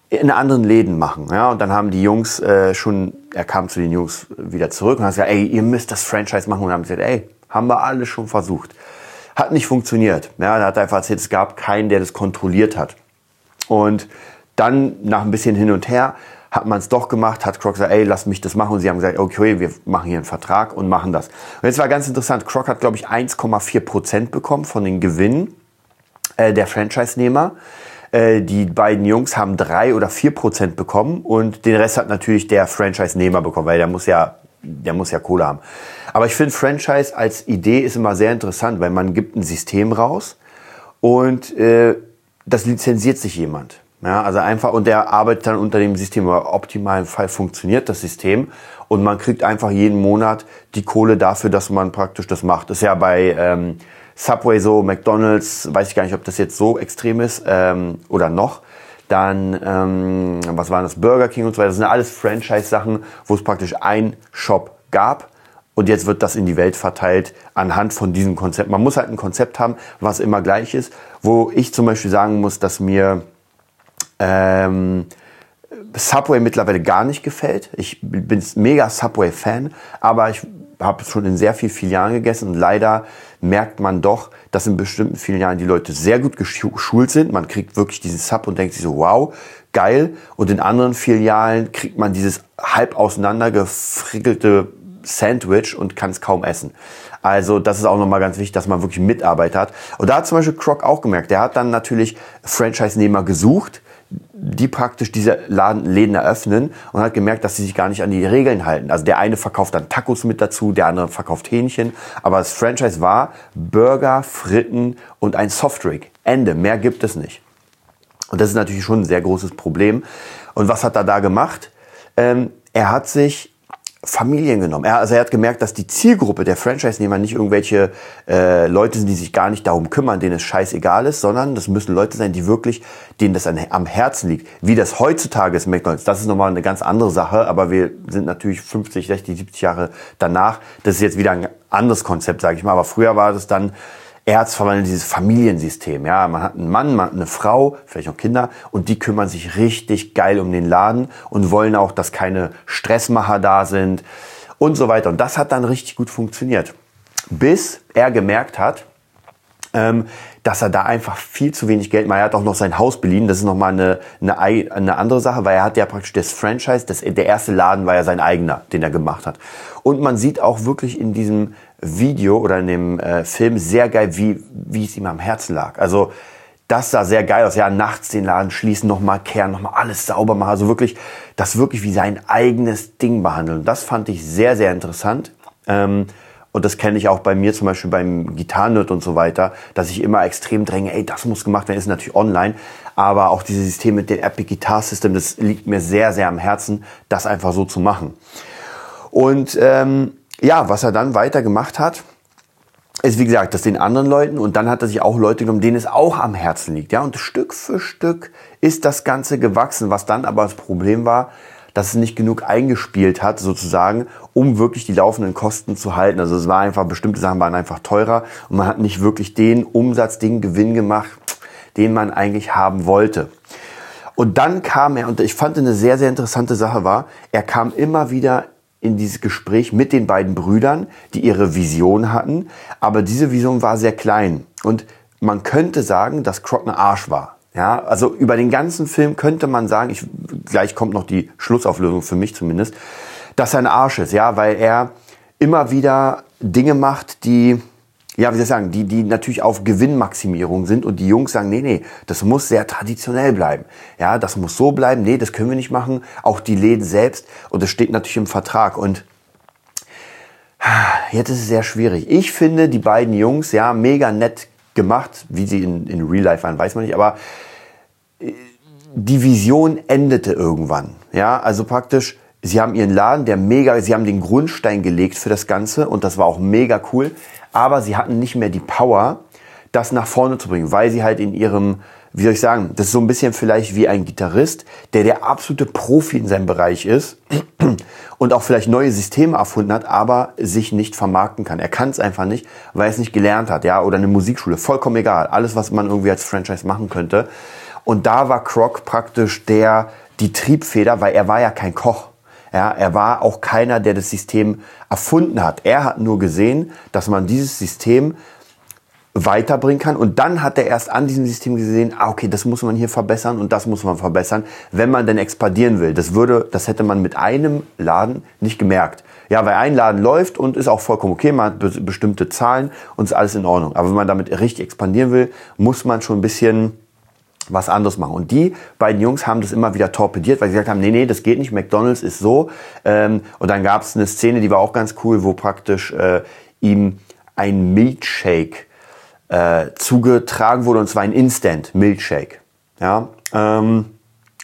in anderen Läden machen. Ja, und dann haben die Jungs äh, schon, er kam zu den Jungs wieder zurück und hat gesagt, ey, ihr müsst das Franchise machen. Und haben gesagt, ey, haben wir alles schon versucht. Hat nicht funktioniert. Ja, er hat einfach erzählt, es gab keinen, der das kontrolliert hat. Und dann, nach ein bisschen hin und her, hat man es doch gemacht, hat Croc gesagt, ey, lass mich das machen. Und sie haben gesagt, okay, wir machen hier einen Vertrag und machen das. Und jetzt war ganz interessant, Croc hat, glaube ich, 1,4 Prozent bekommen von den Gewinnen äh, der Franchise-Nehmer. Äh, die beiden Jungs haben drei oder vier Prozent bekommen und den Rest hat natürlich der Franchise-Nehmer bekommen, weil der muss ja, der muss ja Kohle haben. Aber ich finde Franchise als Idee ist immer sehr interessant, weil man gibt ein System raus und äh, das lizenziert sich jemand. Ja, also einfach, und der arbeitet dann unter dem System. Im optimalen Fall funktioniert das System und man kriegt einfach jeden Monat die Kohle dafür, dass man praktisch das macht. Das ist ja bei ähm, Subway so, McDonalds, weiß ich gar nicht, ob das jetzt so extrem ist ähm, oder noch. Dann, ähm, was waren das, Burger King und so weiter. Das sind alles Franchise-Sachen, wo es praktisch ein Shop gab. Und jetzt wird das in die Welt verteilt anhand von diesem Konzept. Man muss halt ein Konzept haben, was immer gleich ist. Wo ich zum Beispiel sagen muss, dass mir ähm, Subway mittlerweile gar nicht gefällt. Ich bin mega Subway-Fan, aber ich habe schon in sehr vielen Filialen gegessen und leider merkt man doch, dass in bestimmten Filialen die Leute sehr gut geschult sind. Man kriegt wirklich diesen Sub und denkt sich so, wow, geil. Und in anderen Filialen kriegt man dieses halb auseinandergefrickelte Sandwich und kann es kaum essen. Also das ist auch nochmal ganz wichtig, dass man wirklich Mitarbeiter hat. Und da hat zum Beispiel Croc auch gemerkt, der hat dann natürlich Franchise-Nehmer gesucht, die praktisch diese Läden eröffnen und hat gemerkt, dass sie sich gar nicht an die Regeln halten. Also der eine verkauft dann Tacos mit dazu, der andere verkauft Hähnchen. Aber das Franchise war Burger, Fritten und ein Softdrink. Ende. Mehr gibt es nicht. Und das ist natürlich schon ein sehr großes Problem. Und was hat er da gemacht? Ähm, er hat sich Familien genommen. Er, also er hat gemerkt, dass die Zielgruppe der Franchise-Nehmer nicht irgendwelche äh, Leute sind, die sich gar nicht darum kümmern, denen es scheißegal ist, sondern das müssen Leute sein, die wirklich, denen das an, am Herzen liegt. Wie das heutzutage ist McDonalds, das ist nochmal eine ganz andere Sache, aber wir sind natürlich 50, 60, 70 Jahre danach. Das ist jetzt wieder ein anderes Konzept, sage ich mal. Aber früher war das dann erzverwandelt dieses Familiensystem. Ja, man hat einen Mann, man hat eine Frau, vielleicht auch Kinder und die kümmern sich richtig geil um den Laden und wollen auch, dass keine Stressmacher da sind und so weiter. Und das hat dann richtig gut funktioniert. Bis er gemerkt hat, ähm, dass er da einfach viel zu wenig Geld macht. Er hat auch noch sein Haus beliehen. Das ist nochmal eine, eine, eine andere Sache, weil er hat ja praktisch das Franchise, das, der erste Laden war ja sein eigener, den er gemacht hat. Und man sieht auch wirklich in diesem Video oder in dem äh, Film sehr geil, wie, wie es ihm am Herzen lag. Also das sah sehr geil aus. Ja, nachts den Laden schließen, nochmal kehren, nochmal alles sauber machen. Also wirklich, das wirklich wie sein eigenes Ding behandeln. Das fand ich sehr, sehr interessant. Ähm, und das kenne ich auch bei mir zum Beispiel beim Gitarrennet und so weiter, dass ich immer extrem dränge, ey, das muss gemacht werden, ist natürlich online. Aber auch dieses System mit dem Epic Guitar System, das liegt mir sehr, sehr am Herzen, das einfach so zu machen. Und ähm, ja, was er dann weiter gemacht hat, ist wie gesagt, das den anderen Leuten und dann hat er sich auch Leute genommen, denen es auch am Herzen liegt. Ja, und Stück für Stück ist das Ganze gewachsen. Was dann aber das Problem war, dass es nicht genug eingespielt hat, sozusagen, um wirklich die laufenden Kosten zu halten. Also es war einfach, bestimmte Sachen waren einfach teurer und man hat nicht wirklich den Umsatz, den Gewinn gemacht, den man eigentlich haben wollte. Und dann kam er, und ich fand eine sehr, sehr interessante Sache war, er kam immer wieder in dieses Gespräch mit den beiden Brüdern, die ihre Vision hatten, aber diese Vision war sehr klein. Und man könnte sagen, dass Croc ein Arsch war. Ja, also über den ganzen Film könnte man sagen, ich, gleich kommt noch die Schlussauflösung für mich zumindest, dass er ein Arsch ist, ja, weil er immer wieder Dinge macht, die, ja, wie soll ich sagen, die, die natürlich auf Gewinnmaximierung sind und die Jungs sagen, nee, nee, das muss sehr traditionell bleiben. Ja, das muss so bleiben, nee, das können wir nicht machen. Auch die Läden selbst und das steht natürlich im Vertrag und Jetzt ist es sehr schwierig. Ich finde die beiden Jungs, ja, mega nett gemacht. Wie sie in, in Real Life waren, weiß man nicht. Aber äh, die Vision endete irgendwann. Ja, also praktisch, sie haben ihren Laden, der mega, sie haben den Grundstein gelegt für das Ganze und das war auch mega cool. Aber sie hatten nicht mehr die Power, das nach vorne zu bringen, weil sie halt in ihrem wie soll ich sagen, das ist so ein bisschen vielleicht wie ein Gitarrist, der der absolute Profi in seinem Bereich ist <clears throat> und auch vielleicht neue Systeme erfunden hat, aber sich nicht vermarkten kann. Er kann es einfach nicht, weil er es nicht gelernt hat, ja, oder eine Musikschule, vollkommen egal. Alles, was man irgendwie als Franchise machen könnte. Und da war Croc praktisch der, die Triebfeder, weil er war ja kein Koch. Ja, er war auch keiner, der das System erfunden hat. Er hat nur gesehen, dass man dieses System weiterbringen kann. Und dann hat er erst an diesem System gesehen, ah, okay, das muss man hier verbessern und das muss man verbessern, wenn man denn expandieren will. Das würde, das hätte man mit einem Laden nicht gemerkt. Ja, weil ein Laden läuft und ist auch vollkommen okay, man hat bestimmte Zahlen und ist alles in Ordnung. Aber wenn man damit richtig expandieren will, muss man schon ein bisschen was anderes machen. Und die beiden Jungs haben das immer wieder torpediert, weil sie gesagt haben, nee, nee, das geht nicht, McDonald's ist so. Ähm, und dann gab es eine Szene, die war auch ganz cool, wo praktisch äh, ihm ein Milkshake äh, zugetragen wurde, und zwar ein Instant Milkshake. Ja, ähm,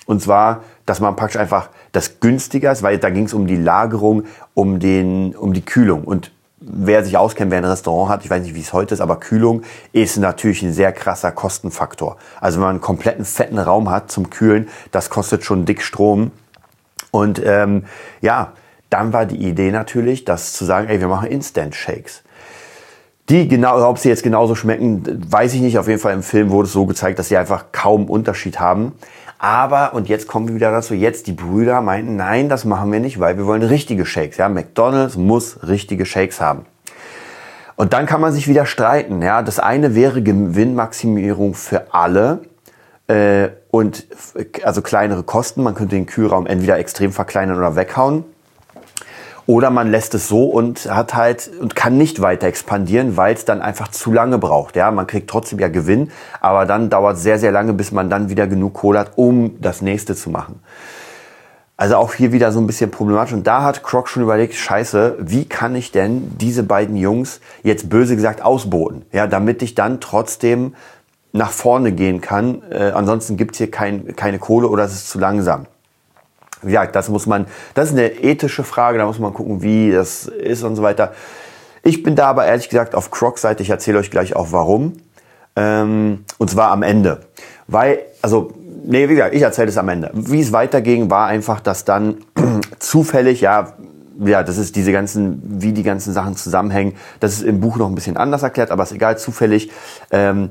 und zwar, dass man praktisch einfach das günstiger ist, weil da ging es um die Lagerung, um, den, um die Kühlung. Und wer sich auskennt, wer ein Restaurant hat, ich weiß nicht, wie es heute ist, aber Kühlung ist natürlich ein sehr krasser Kostenfaktor. Also wenn man einen kompletten fetten Raum hat zum Kühlen, das kostet schon dick Strom. Und ähm, ja, dann war die Idee natürlich, das zu sagen, ey, wir machen Instant Shakes. Die genau, ob sie jetzt genauso schmecken, weiß ich nicht. Auf jeden Fall im Film wurde es so gezeigt, dass sie einfach kaum Unterschied haben. Aber, und jetzt kommen wir wieder dazu, jetzt die Brüder meinten, nein, das machen wir nicht, weil wir wollen richtige Shakes. Ja, McDonald's muss richtige Shakes haben. Und dann kann man sich wieder streiten. Ja, das eine wäre Gewinnmaximierung für alle äh, und also kleinere Kosten. Man könnte den Kühlraum entweder extrem verkleinern oder weghauen. Oder man lässt es so und hat halt und kann nicht weiter expandieren, weil es dann einfach zu lange braucht. Ja, man kriegt trotzdem ja Gewinn, aber dann dauert sehr, sehr lange, bis man dann wieder genug Kohle hat, um das nächste zu machen. Also auch hier wieder so ein bisschen problematisch. Und da hat Croc schon überlegt, scheiße, wie kann ich denn diese beiden Jungs jetzt böse gesagt ausboten? Ja, damit ich dann trotzdem nach vorne gehen kann. Äh, ansonsten gibt's hier kein, keine Kohle oder es ist zu langsam ja, das muss man, das ist eine ethische Frage, da muss man gucken, wie das ist und so weiter. Ich bin da aber ehrlich gesagt auf Crocs Seite, ich erzähle euch gleich auch warum. Ähm, und zwar am Ende. Weil, also, nee, wie gesagt, ich erzähle es am Ende. Wie es weiterging, war einfach, dass dann <clears throat> zufällig, ja, ja, das ist diese ganzen, wie die ganzen Sachen zusammenhängen. Das ist im Buch noch ein bisschen anders erklärt, aber ist egal, zufällig ähm,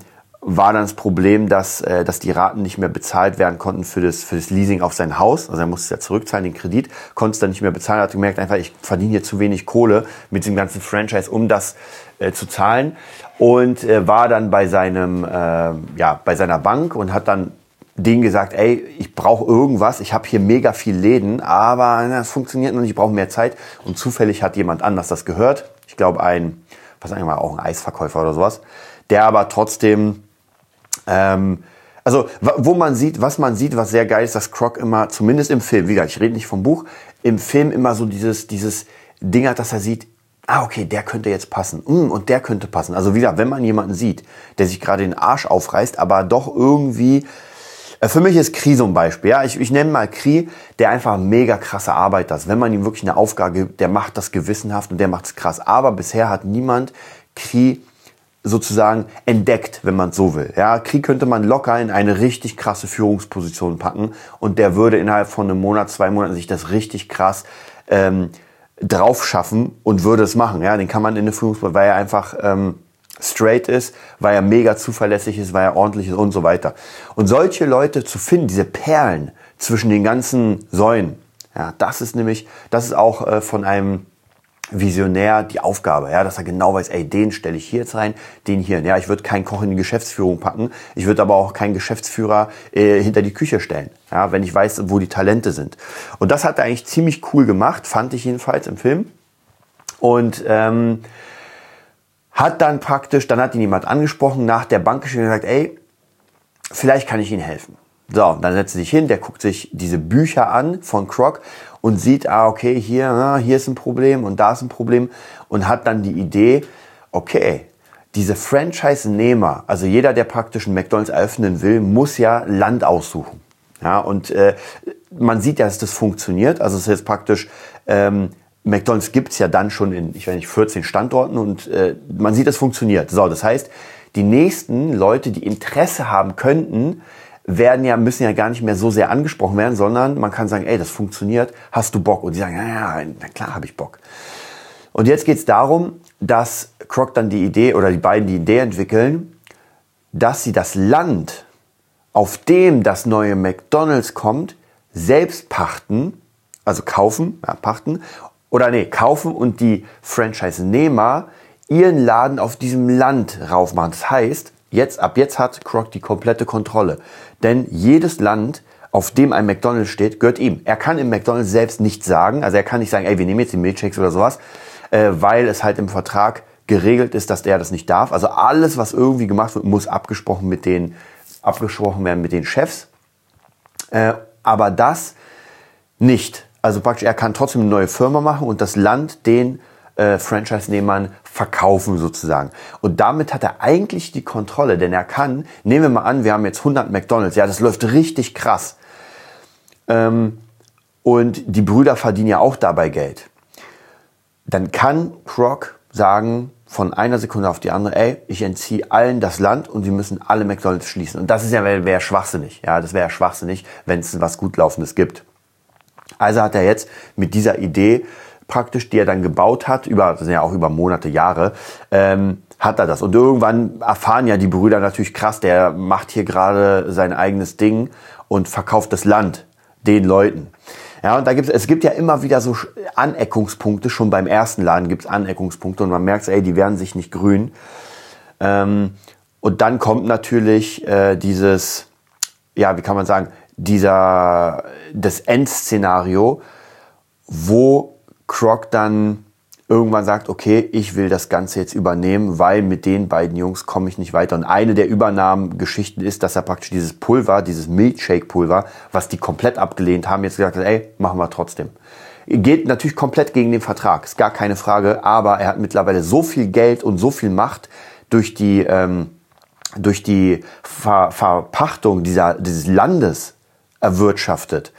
war dann das Problem, dass, äh, dass die Raten nicht mehr bezahlt werden konnten für das, für das Leasing auf sein Haus. Also er musste es ja zurückzahlen, den Kredit, konnte es dann nicht mehr bezahlen, hat gemerkt, einfach, ich verdiene hier zu wenig Kohle mit dem ganzen Franchise, um das äh, zu zahlen. Und äh, war dann bei seinem, äh, ja, bei seiner Bank und hat dann denen gesagt, ey, ich brauche irgendwas, ich habe hier mega viel Läden, aber das funktioniert noch nicht, ich brauche mehr Zeit. Und zufällig hat jemand anders das gehört. Ich glaube ein, was eigentlich mal, auch ein Eisverkäufer oder sowas, der aber trotzdem ähm, also, wo man sieht, was man sieht, was sehr geil ist, dass Croc immer, zumindest im Film, wie gesagt, ich rede nicht vom Buch, im Film immer so dieses, dieses Ding hat, dass er sieht, ah, okay, der könnte jetzt passen. Mm, und der könnte passen. Also wieder, wenn man jemanden sieht, der sich gerade den Arsch aufreißt, aber doch irgendwie äh, für mich ist Kri so ein Beispiel. Ja, ich, ich nenne mal Kri, der einfach mega krasse Arbeit hat. Wenn man ihm wirklich eine Aufgabe gibt, der macht das gewissenhaft und der macht es krass. Aber bisher hat niemand Kri sozusagen entdeckt, wenn man so will. Ja, Krieg könnte man locker in eine richtig krasse Führungsposition packen und der würde innerhalb von einem Monat, zwei Monaten sich das richtig krass ähm, drauf schaffen und würde es machen. Ja, den kann man in eine Führungsposition, weil er einfach ähm, straight ist, weil er mega zuverlässig ist, weil er ordentlich ist und so weiter. Und solche Leute zu finden, diese Perlen zwischen den ganzen Säulen, ja, das ist nämlich, das ist auch äh, von einem Visionär die Aufgabe, ja, dass er genau weiß, ey, den stelle ich hier jetzt rein, den hier. Ja, ich würde keinen Koch in die Geschäftsführung packen, ich würde aber auch keinen Geschäftsführer äh, hinter die Küche stellen, ja, wenn ich weiß, wo die Talente sind. Und das hat er eigentlich ziemlich cool gemacht, fand ich jedenfalls im Film. Und ähm, hat dann praktisch, dann hat ihn jemand angesprochen, nach der Bank geschrieben und gesagt, ey, vielleicht kann ich Ihnen helfen. So, dann setzt er sich hin, der guckt sich diese Bücher an von Croc und sieht, ah, okay, hier, ah, hier ist ein Problem und da ist ein Problem und hat dann die Idee, okay, diese Franchise-Nehmer, also jeder, der praktisch einen McDonalds eröffnen will, muss ja Land aussuchen. Ja, und äh, man sieht ja, dass das funktioniert. Also es ist jetzt praktisch, ähm, McDonalds gibt's ja dann schon in, ich weiß nicht, 14 Standorten und äh, man sieht, das funktioniert. So, das heißt, die nächsten Leute, die Interesse haben könnten, werden ja, müssen ja gar nicht mehr so sehr angesprochen werden, sondern man kann sagen, ey, das funktioniert, hast du Bock? Und die sagen, ja, ja, na klar habe ich Bock. Und jetzt geht es darum, dass Croc dann die Idee oder die beiden die Idee entwickeln, dass sie das Land, auf dem das neue McDonald's kommt, selbst pachten, also kaufen, ja, pachten, oder nee, kaufen und die Franchise-Nehmer ihren Laden auf diesem Land raufmachen. Das heißt, Jetzt, ab jetzt hat Croc die komplette Kontrolle. Denn jedes Land, auf dem ein McDonald's steht, gehört ihm. Er kann im McDonald's selbst nichts sagen. Also er kann nicht sagen, ey, wir nehmen jetzt die Milkshakes oder sowas, äh, weil es halt im Vertrag geregelt ist, dass der das nicht darf. Also alles, was irgendwie gemacht wird, muss abgesprochen mit den, abgesprochen werden mit den Chefs. Äh, aber das nicht. Also praktisch, er kann trotzdem eine neue Firma machen und das Land den äh, Franchise-Nehmern verkaufen sozusagen. Und damit hat er eigentlich die Kontrolle, denn er kann, nehmen wir mal an, wir haben jetzt 100 McDonalds, ja, das läuft richtig krass. Ähm, und die Brüder verdienen ja auch dabei Geld. Dann kann Croc sagen, von einer Sekunde auf die andere, ey, ich entziehe allen das Land und sie müssen alle McDonalds schließen. Und das ist ja wäre wär schwachsinnig. Ja, das wäre ja schwachsinnig, wenn es was gut laufendes gibt. Also hat er jetzt mit dieser Idee praktisch, die er dann gebaut hat, über, das sind ja auch über Monate, Jahre, ähm, hat er das. Und irgendwann erfahren ja die Brüder natürlich krass, der macht hier gerade sein eigenes Ding und verkauft das Land den Leuten. Ja, und da gibt's, es gibt ja immer wieder so Aneckungspunkte, schon beim ersten Laden gibt's Aneckungspunkte und man merkt, ey, die werden sich nicht grün. Ähm, und dann kommt natürlich äh, dieses, ja, wie kann man sagen, dieser, das Endszenario, wo Croc dann irgendwann sagt, okay, ich will das Ganze jetzt übernehmen, weil mit den beiden Jungs komme ich nicht weiter. Und eine der Übernahmengeschichten ist, dass er praktisch dieses Pulver, dieses Milkshake-Pulver, was die komplett abgelehnt haben, jetzt gesagt hat, ey, machen wir trotzdem. Geht natürlich komplett gegen den Vertrag, ist gar keine Frage, aber er hat mittlerweile so viel Geld und so viel Macht durch die, ähm, durch die Ver Verpachtung dieser, dieses Landes erwirtschaftet,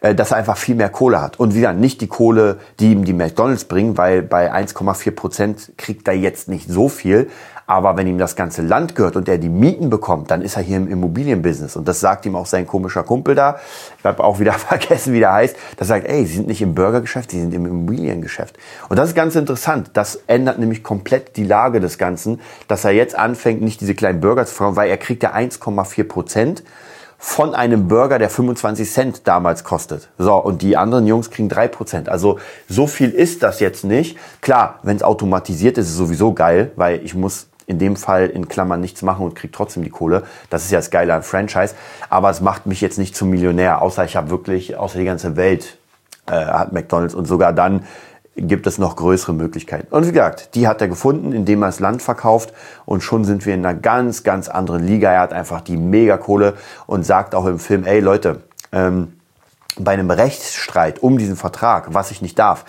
dass er einfach viel mehr Kohle hat. Und wieder nicht die Kohle, die ihm die McDonalds bringen, weil bei 1,4 Prozent kriegt er jetzt nicht so viel. Aber wenn ihm das ganze Land gehört und er die Mieten bekommt, dann ist er hier im Immobilienbusiness. Und das sagt ihm auch sein komischer Kumpel da. Ich habe auch wieder <laughs> vergessen, wie der heißt. Das sagt, ey, Sie sind nicht im Burgergeschäft, Sie sind im Immobiliengeschäft. Und das ist ganz interessant. Das ändert nämlich komplett die Lage des Ganzen, dass er jetzt anfängt, nicht diese kleinen Burger zu fragen, weil er kriegt ja 1,4 Prozent von einem Burger, der 25 Cent damals kostet. So, und die anderen Jungs kriegen drei Prozent. Also so viel ist das jetzt nicht. Klar, wenn es automatisiert ist, ist es sowieso geil, weil ich muss in dem Fall in Klammern nichts machen und krieg trotzdem die Kohle. Das ist ja das Geile an Franchise. Aber es macht mich jetzt nicht zum Millionär, außer ich habe wirklich, außer die ganze Welt äh, hat McDonalds und sogar dann gibt es noch größere Möglichkeiten. Und wie gesagt, die hat er gefunden, indem er das Land verkauft und schon sind wir in einer ganz, ganz anderen Liga. Er hat einfach die Megakohle und sagt auch im Film, ey Leute, ähm, bei einem Rechtsstreit um diesen Vertrag, was ich nicht darf,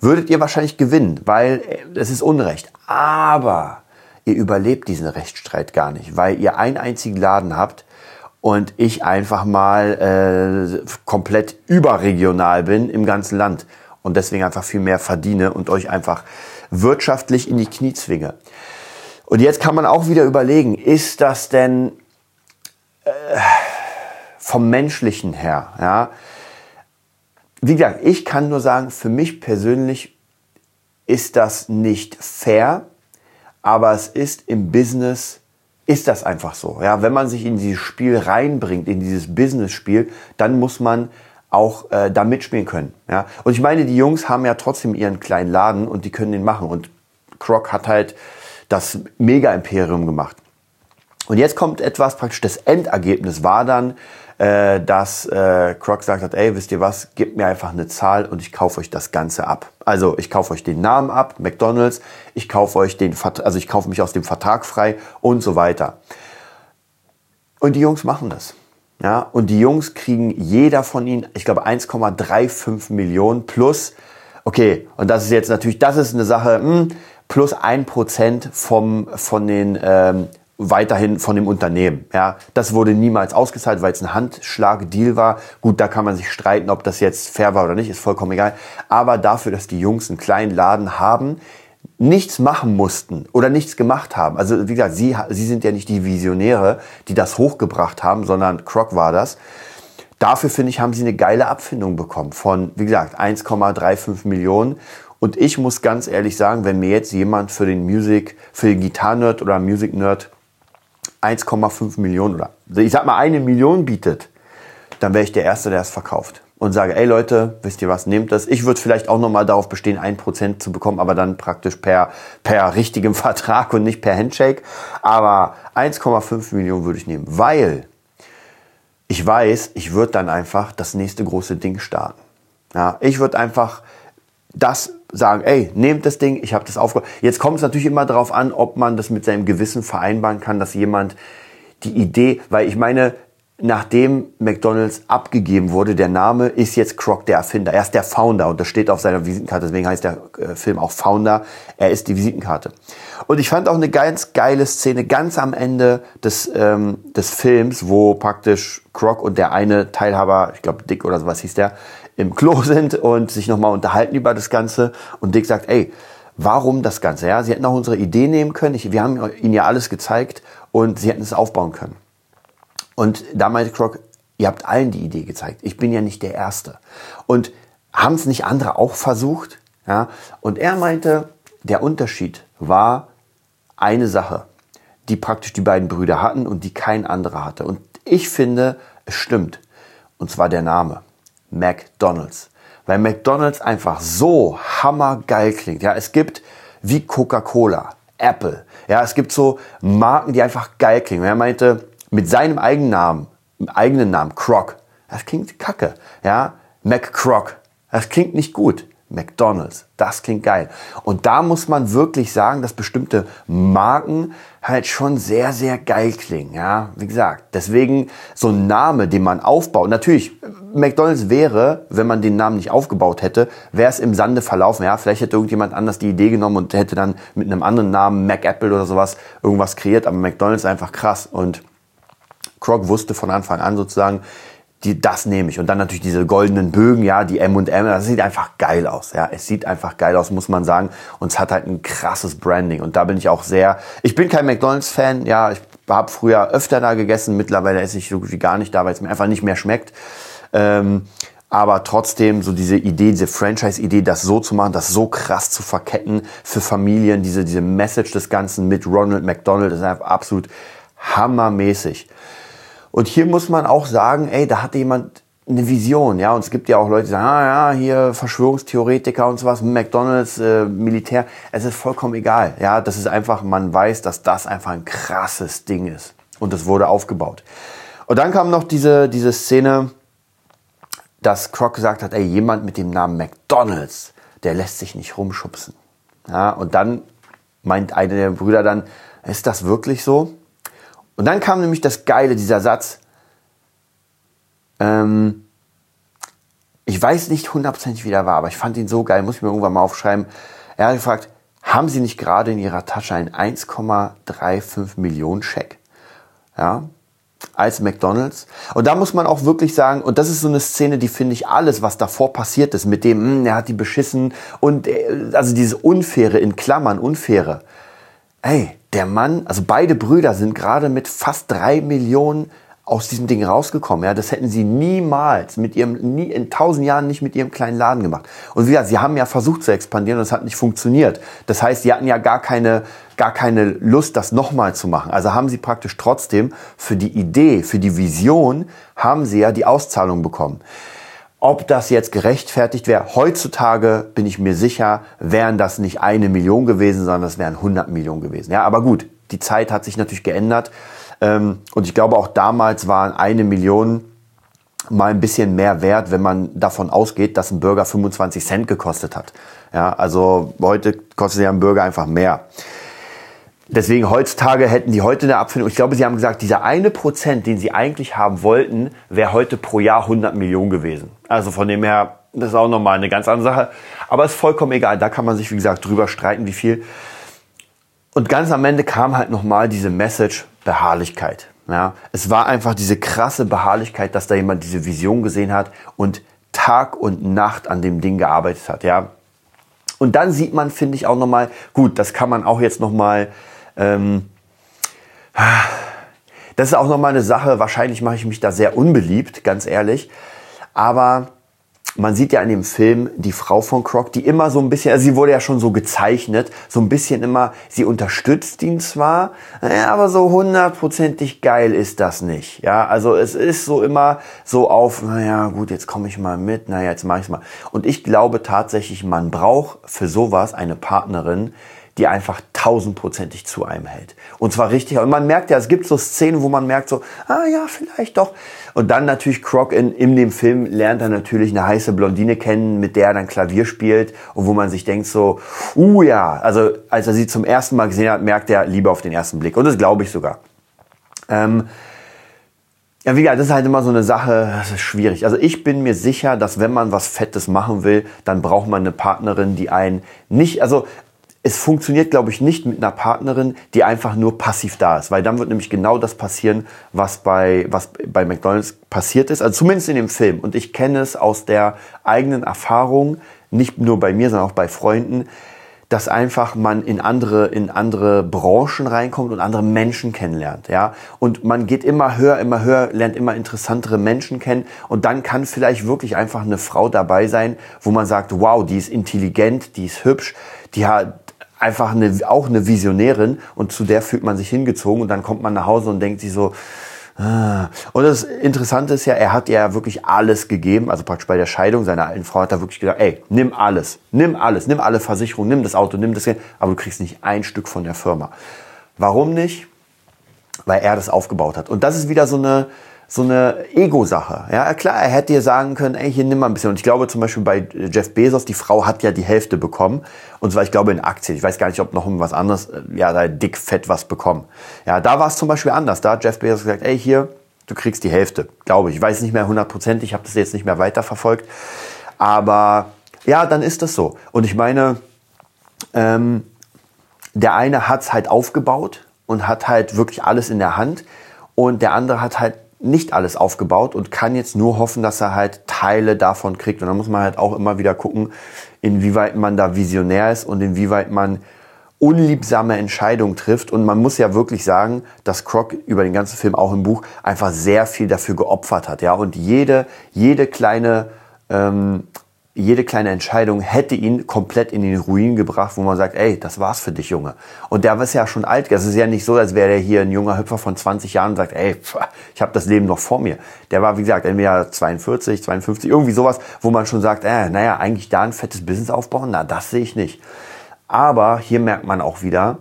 würdet ihr wahrscheinlich gewinnen, weil es ist Unrecht. Aber ihr überlebt diesen Rechtsstreit gar nicht, weil ihr einen einzigen Laden habt und ich einfach mal äh, komplett überregional bin im ganzen Land und deswegen einfach viel mehr verdiene und euch einfach wirtschaftlich in die Knie zwinge. Und jetzt kann man auch wieder überlegen, ist das denn äh, vom menschlichen her, ja? Wie gesagt, ich kann nur sagen, für mich persönlich ist das nicht fair, aber es ist im Business ist das einfach so. Ja, wenn man sich in dieses Spiel reinbringt, in dieses Business-Spiel, dann muss man auch äh, da mitspielen können. Ja? Und ich meine, die Jungs haben ja trotzdem ihren kleinen Laden und die können den machen. Und Croc hat halt das Mega-Imperium gemacht. Und jetzt kommt etwas, praktisch das Endergebnis war dann, äh, dass äh, Croc gesagt hat, ey, wisst ihr was, gebt mir einfach eine Zahl und ich kaufe euch das Ganze ab. Also ich kaufe euch den Namen ab, McDonald's, ich kaufe euch den, also ich kaufe mich aus dem Vertrag frei und so weiter. Und die Jungs machen das. Ja, und die Jungs kriegen jeder von ihnen, ich glaube, 1,35 Millionen plus, okay, und das ist jetzt natürlich, das ist eine Sache, mh, hm, plus ein Prozent vom, von den ähm, weiterhin von dem Unternehmen. Ja, das wurde niemals ausgezahlt, weil es ein Handschlag-Deal war. Gut, da kann man sich streiten, ob das jetzt fair war oder nicht, ist vollkommen egal. Aber dafür, dass die Jungs einen kleinen Laden haben, nichts machen mussten oder nichts gemacht haben. Also wie gesagt, sie, sie sind ja nicht die Visionäre, die das hochgebracht haben, sondern Croc war das. Dafür finde ich, haben sie eine geile Abfindung bekommen von, wie gesagt, 1,35 Millionen. Und ich muss ganz ehrlich sagen, wenn mir jetzt jemand für den Music, für den Gitarren-Nerd oder Music-Nerd 1,5 Millionen oder ich sag mal eine Million bietet, dann wäre ich der Erste, der es verkauft. Und sage, ey Leute, wisst ihr was, nehmt das. Ich würde vielleicht auch nochmal darauf bestehen, ein Prozent zu bekommen, aber dann praktisch per, per richtigem <laughs> Vertrag und nicht per Handshake. Aber 1,5 Millionen würde ich nehmen, weil ich weiß, ich würde dann einfach das nächste große Ding starten. Ja, ich würde einfach das sagen, ey, nehmt das Ding, ich habe das aufgebaut. Jetzt kommt es natürlich immer darauf an, ob man das mit seinem Gewissen vereinbaren kann, dass jemand die Idee, weil ich meine, nachdem McDonald's abgegeben wurde, der Name ist jetzt Croc der Erfinder. Er ist der Founder und das steht auf seiner Visitenkarte, deswegen heißt der äh, Film auch Founder. Er ist die Visitenkarte. Und ich fand auch eine ganz geile Szene ganz am Ende des, ähm, des Films, wo praktisch Croc und der eine Teilhaber, ich glaube Dick oder sowas hieß der, im Klo <laughs> sind und sich nochmal unterhalten über das Ganze. Und Dick sagt, ey, warum das Ganze? Ja, sie hätten auch unsere Idee nehmen können. Ich, wir haben ihnen ja alles gezeigt und sie hätten es aufbauen können. Und da meinte Croc, ihr habt allen die Idee gezeigt. Ich bin ja nicht der Erste. Und haben es nicht andere auch versucht? Ja, und er meinte, der Unterschied war eine Sache, die praktisch die beiden Brüder hatten und die kein anderer hatte. Und ich finde, es stimmt. Und zwar der Name. McDonald's. Weil McDonald's einfach so hammergeil klingt. Ja, es gibt wie Coca-Cola, Apple. Ja, es gibt so Marken, die einfach geil klingen. Er meinte, mit seinem eigenen Namen, eigenen Namen, Croc, das klingt kacke. Ja, McCroc, das klingt nicht gut. McDonald's. Das klingt geil. Und da muss man wirklich sagen, dass bestimmte Marken halt schon sehr, sehr geil klingen. Ja, wie gesagt, deswegen so ein Name, den man aufbaut. Natürlich, McDonald's wäre, wenn man den Namen nicht aufgebaut hätte, wäre es im Sande verlaufen. Ja, vielleicht hätte irgendjemand anders die Idee genommen und hätte dann mit einem anderen Namen, McApple oder sowas, irgendwas kreiert. Aber McDonald's einfach krass. Und Croc wusste von Anfang an sozusagen, die, das nehme ich. Und dann natürlich diese goldenen Bögen, ja, die M und M, das sieht einfach geil aus, ja. Es sieht einfach geil aus, muss man sagen. Und es hat halt ein krasses Branding. Und da bin ich auch sehr, ich bin kein McDonalds-Fan, ja, ich habe früher öfter da gegessen, mittlerweile esse ich so wie gar nicht da, weil es mir einfach nicht mehr schmeckt. Ähm, aber trotzdem so diese Idee, diese Franchise-Idee, das so zu machen, das so krass zu verketten für Familien, diese, diese Message des Ganzen mit Ronald McDonald ist einfach absolut hammermäßig. Und hier muss man auch sagen, ey, da hatte jemand eine Vision, ja, und es gibt ja auch Leute, die sagen, ah ja, hier Verschwörungstheoretiker und sowas, McDonalds, äh, Militär, es ist vollkommen egal, ja, das ist einfach, man weiß, dass das einfach ein krasses Ding ist und es wurde aufgebaut. Und dann kam noch diese, diese Szene, dass Croc gesagt hat, ey, jemand mit dem Namen McDonalds, der lässt sich nicht rumschubsen. Ja, und dann meint einer der Brüder dann, ist das wirklich so? Und dann kam nämlich das Geile, dieser Satz. Ähm, ich weiß nicht hundertprozentig, wie der war, aber ich fand ihn so geil, muss ich mir irgendwann mal aufschreiben. Er hat gefragt, haben Sie nicht gerade in Ihrer Tasche einen 1,35 Millionen Scheck? Ja, als McDonald's. Und da muss man auch wirklich sagen, und das ist so eine Szene, die finde ich alles, was davor passiert ist, mit dem, mh, hm, er hat die beschissen und äh, also diese Unfaire in Klammern, Unfaire. Ey, der Mann, also beide Brüder sind gerade mit fast drei Millionen aus diesem Ding rausgekommen. Ja, das hätten sie niemals mit ihrem, nie in tausend Jahren nicht mit ihrem kleinen Laden gemacht. Und wie sie haben ja versucht zu expandieren und es hat nicht funktioniert. Das heißt, sie hatten ja gar keine, gar keine Lust, das nochmal zu machen. Also haben sie praktisch trotzdem für die Idee, für die Vision, haben sie ja die Auszahlung bekommen. Ob das jetzt gerechtfertigt wäre, heutzutage bin ich mir sicher, wären das nicht eine Million gewesen, sondern das wären 100 Millionen gewesen. Ja, aber gut, die Zeit hat sich natürlich geändert. Ähm, und ich glaube, auch damals waren eine Million mal ein bisschen mehr wert, wenn man davon ausgeht, dass ein Burger 25 Cent gekostet hat. Ja, also heute kostet ja ein Burger einfach mehr. Deswegen heutzutage hätten die heute eine Abfindung. Ich glaube, sie haben gesagt, dieser eine Prozent, den sie eigentlich haben wollten, wäre heute pro Jahr 100 Millionen gewesen. Also von dem her, das ist auch nochmal eine ganz andere Sache. Aber ist vollkommen egal. Da kann man sich, wie gesagt, drüber streiten, wie viel. Und ganz am Ende kam halt nochmal diese Message Beharrlichkeit. Ja, es war einfach diese krasse Beharrlichkeit, dass da jemand diese Vision gesehen hat und Tag und Nacht an dem Ding gearbeitet hat. Ja, und dann sieht man, finde ich auch nochmal, gut, das kann man auch jetzt nochmal, ähm, das ist auch nochmal eine Sache, wahrscheinlich mache ich mich da sehr unbeliebt, ganz ehrlich, aber man sieht ja in dem Film die Frau von Croc, die immer so ein bisschen, also sie wurde ja schon so gezeichnet, so ein bisschen immer, sie unterstützt ihn zwar, aber so hundertprozentig geil ist das nicht. Ja, also es ist so immer so auf, naja, gut, jetzt komme ich mal mit, naja, jetzt mache ich mal. Und ich glaube tatsächlich, man braucht für sowas eine Partnerin, die einfach tausendprozentig zu einem hält. Und zwar richtig. Und man merkt ja, es gibt so Szenen, wo man merkt so, ah ja, vielleicht doch. Und dann natürlich Croc in, in dem Film lernt er natürlich eine heiße Blondine kennen, mit der er dann Klavier spielt und wo man sich denkt so, uh ja, also als er sie zum ersten Mal gesehen hat, merkt er Liebe auf den ersten Blick. Und das glaube ich sogar. Ähm, ja, wie gesagt, das ist halt immer so eine Sache, das ist schwierig. Also ich bin mir sicher, dass wenn man was Fettes machen will, dann braucht man eine Partnerin, die einen nicht, also es funktioniert, glaube ich, nicht mit einer Partnerin, die einfach nur passiv da ist, weil dann wird nämlich genau das passieren, was bei, was bei McDonald's passiert ist, also zumindest in dem Film. Und ich kenne es aus der eigenen Erfahrung, nicht nur bei mir, sondern auch bei Freunden, dass einfach man in andere, in andere Branchen reinkommt und andere Menschen kennenlernt, ja. Und man geht immer höher, immer höher, lernt immer interessantere Menschen kennen und dann kann vielleicht wirklich einfach eine Frau dabei sein, wo man sagt, wow, die ist intelligent, die ist hübsch, die hat, einfach eine, auch eine Visionärin und zu der fühlt man sich hingezogen und dann kommt man nach Hause und denkt sich so, ah. und das Interessante ist ja, er hat ja wirklich alles gegeben, also praktisch bei der Scheidung seiner alten Frau hat er wirklich gesagt, ey, nimm alles, nimm alles, nimm alle Versicherungen, nimm das Auto, nimm das Geld, aber du kriegst nicht ein Stück von der Firma. Warum nicht? Weil er das aufgebaut hat. Und das ist wieder so eine, so eine Ego-Sache. Ja, klar, er hätte dir sagen können, ey, hier nimm mal ein bisschen. Und ich glaube zum Beispiel bei Jeff Bezos, die Frau hat ja die Hälfte bekommen. Und zwar, ich glaube, in Aktien. Ich weiß gar nicht, ob noch was anderes, äh, ja, da dick fett was bekommen. Ja, da war es zum Beispiel anders. Da hat Jeff Bezos gesagt, ey, hier, du kriegst die Hälfte. Glaube ich. Ich weiß nicht mehr hundertprozentig, ich habe das jetzt nicht mehr weiterverfolgt. Aber ja, dann ist das so. Und ich meine, ähm, der eine hat's halt aufgebaut und hat halt wirklich alles in der Hand. Und der andere hat halt nicht alles aufgebaut und kann jetzt nur hoffen, dass er halt Teile davon kriegt. Und dann muss man halt auch immer wieder gucken, inwieweit man da visionär ist und inwieweit man unliebsame Entscheidungen trifft. Und man muss ja wirklich sagen, dass Croc über den ganzen Film auch im Buch einfach sehr viel dafür geopfert hat. Ja, und jede, jede kleine ähm, jede kleine Entscheidung hätte ihn komplett in den Ruin gebracht, wo man sagt, ey, das war's für dich, Junge. Und der ist ja schon alt. Das ist ja nicht so, als wäre der hier ein junger Hüpfer von 20 Jahren und sagt, ey, ich habe das Leben noch vor mir. Der war, wie gesagt, entweder 42, 52, irgendwie sowas, wo man schon sagt, äh, naja, eigentlich da ein fettes Business aufbauen, na, das sehe ich nicht. Aber hier merkt man auch wieder,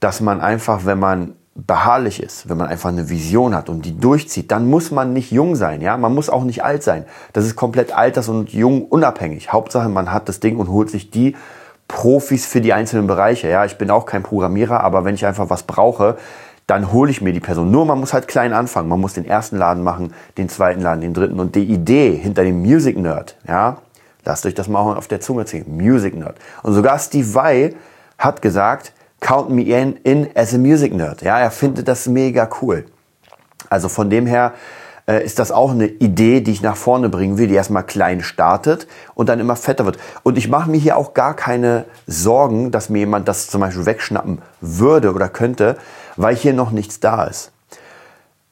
dass man einfach, wenn man beharrlich ist, wenn man einfach eine Vision hat und die durchzieht, dann muss man nicht jung sein, ja, man muss auch nicht alt sein. Das ist komplett alters- und jung unabhängig. Hauptsache, man hat das Ding und holt sich die Profis für die einzelnen Bereiche. Ja, ich bin auch kein Programmierer, aber wenn ich einfach was brauche, dann hole ich mir die Person. Nur man muss halt klein anfangen. Man muss den ersten Laden machen, den zweiten Laden, den dritten. Und die Idee hinter dem Music Nerd, ja, lasst euch das mal auf der Zunge ziehen. Music Nerd. Und sogar Steve Vai hat gesagt, count me in, in as a Music Nerd. Ja, er findet das mega cool. Also von dem her äh, ist das auch eine Idee, die ich nach vorne bringen will, die erstmal klein startet und dann immer fetter wird. Und ich mache mir hier auch gar keine Sorgen, dass mir jemand das zum Beispiel wegschnappen würde oder könnte, weil hier noch nichts da ist.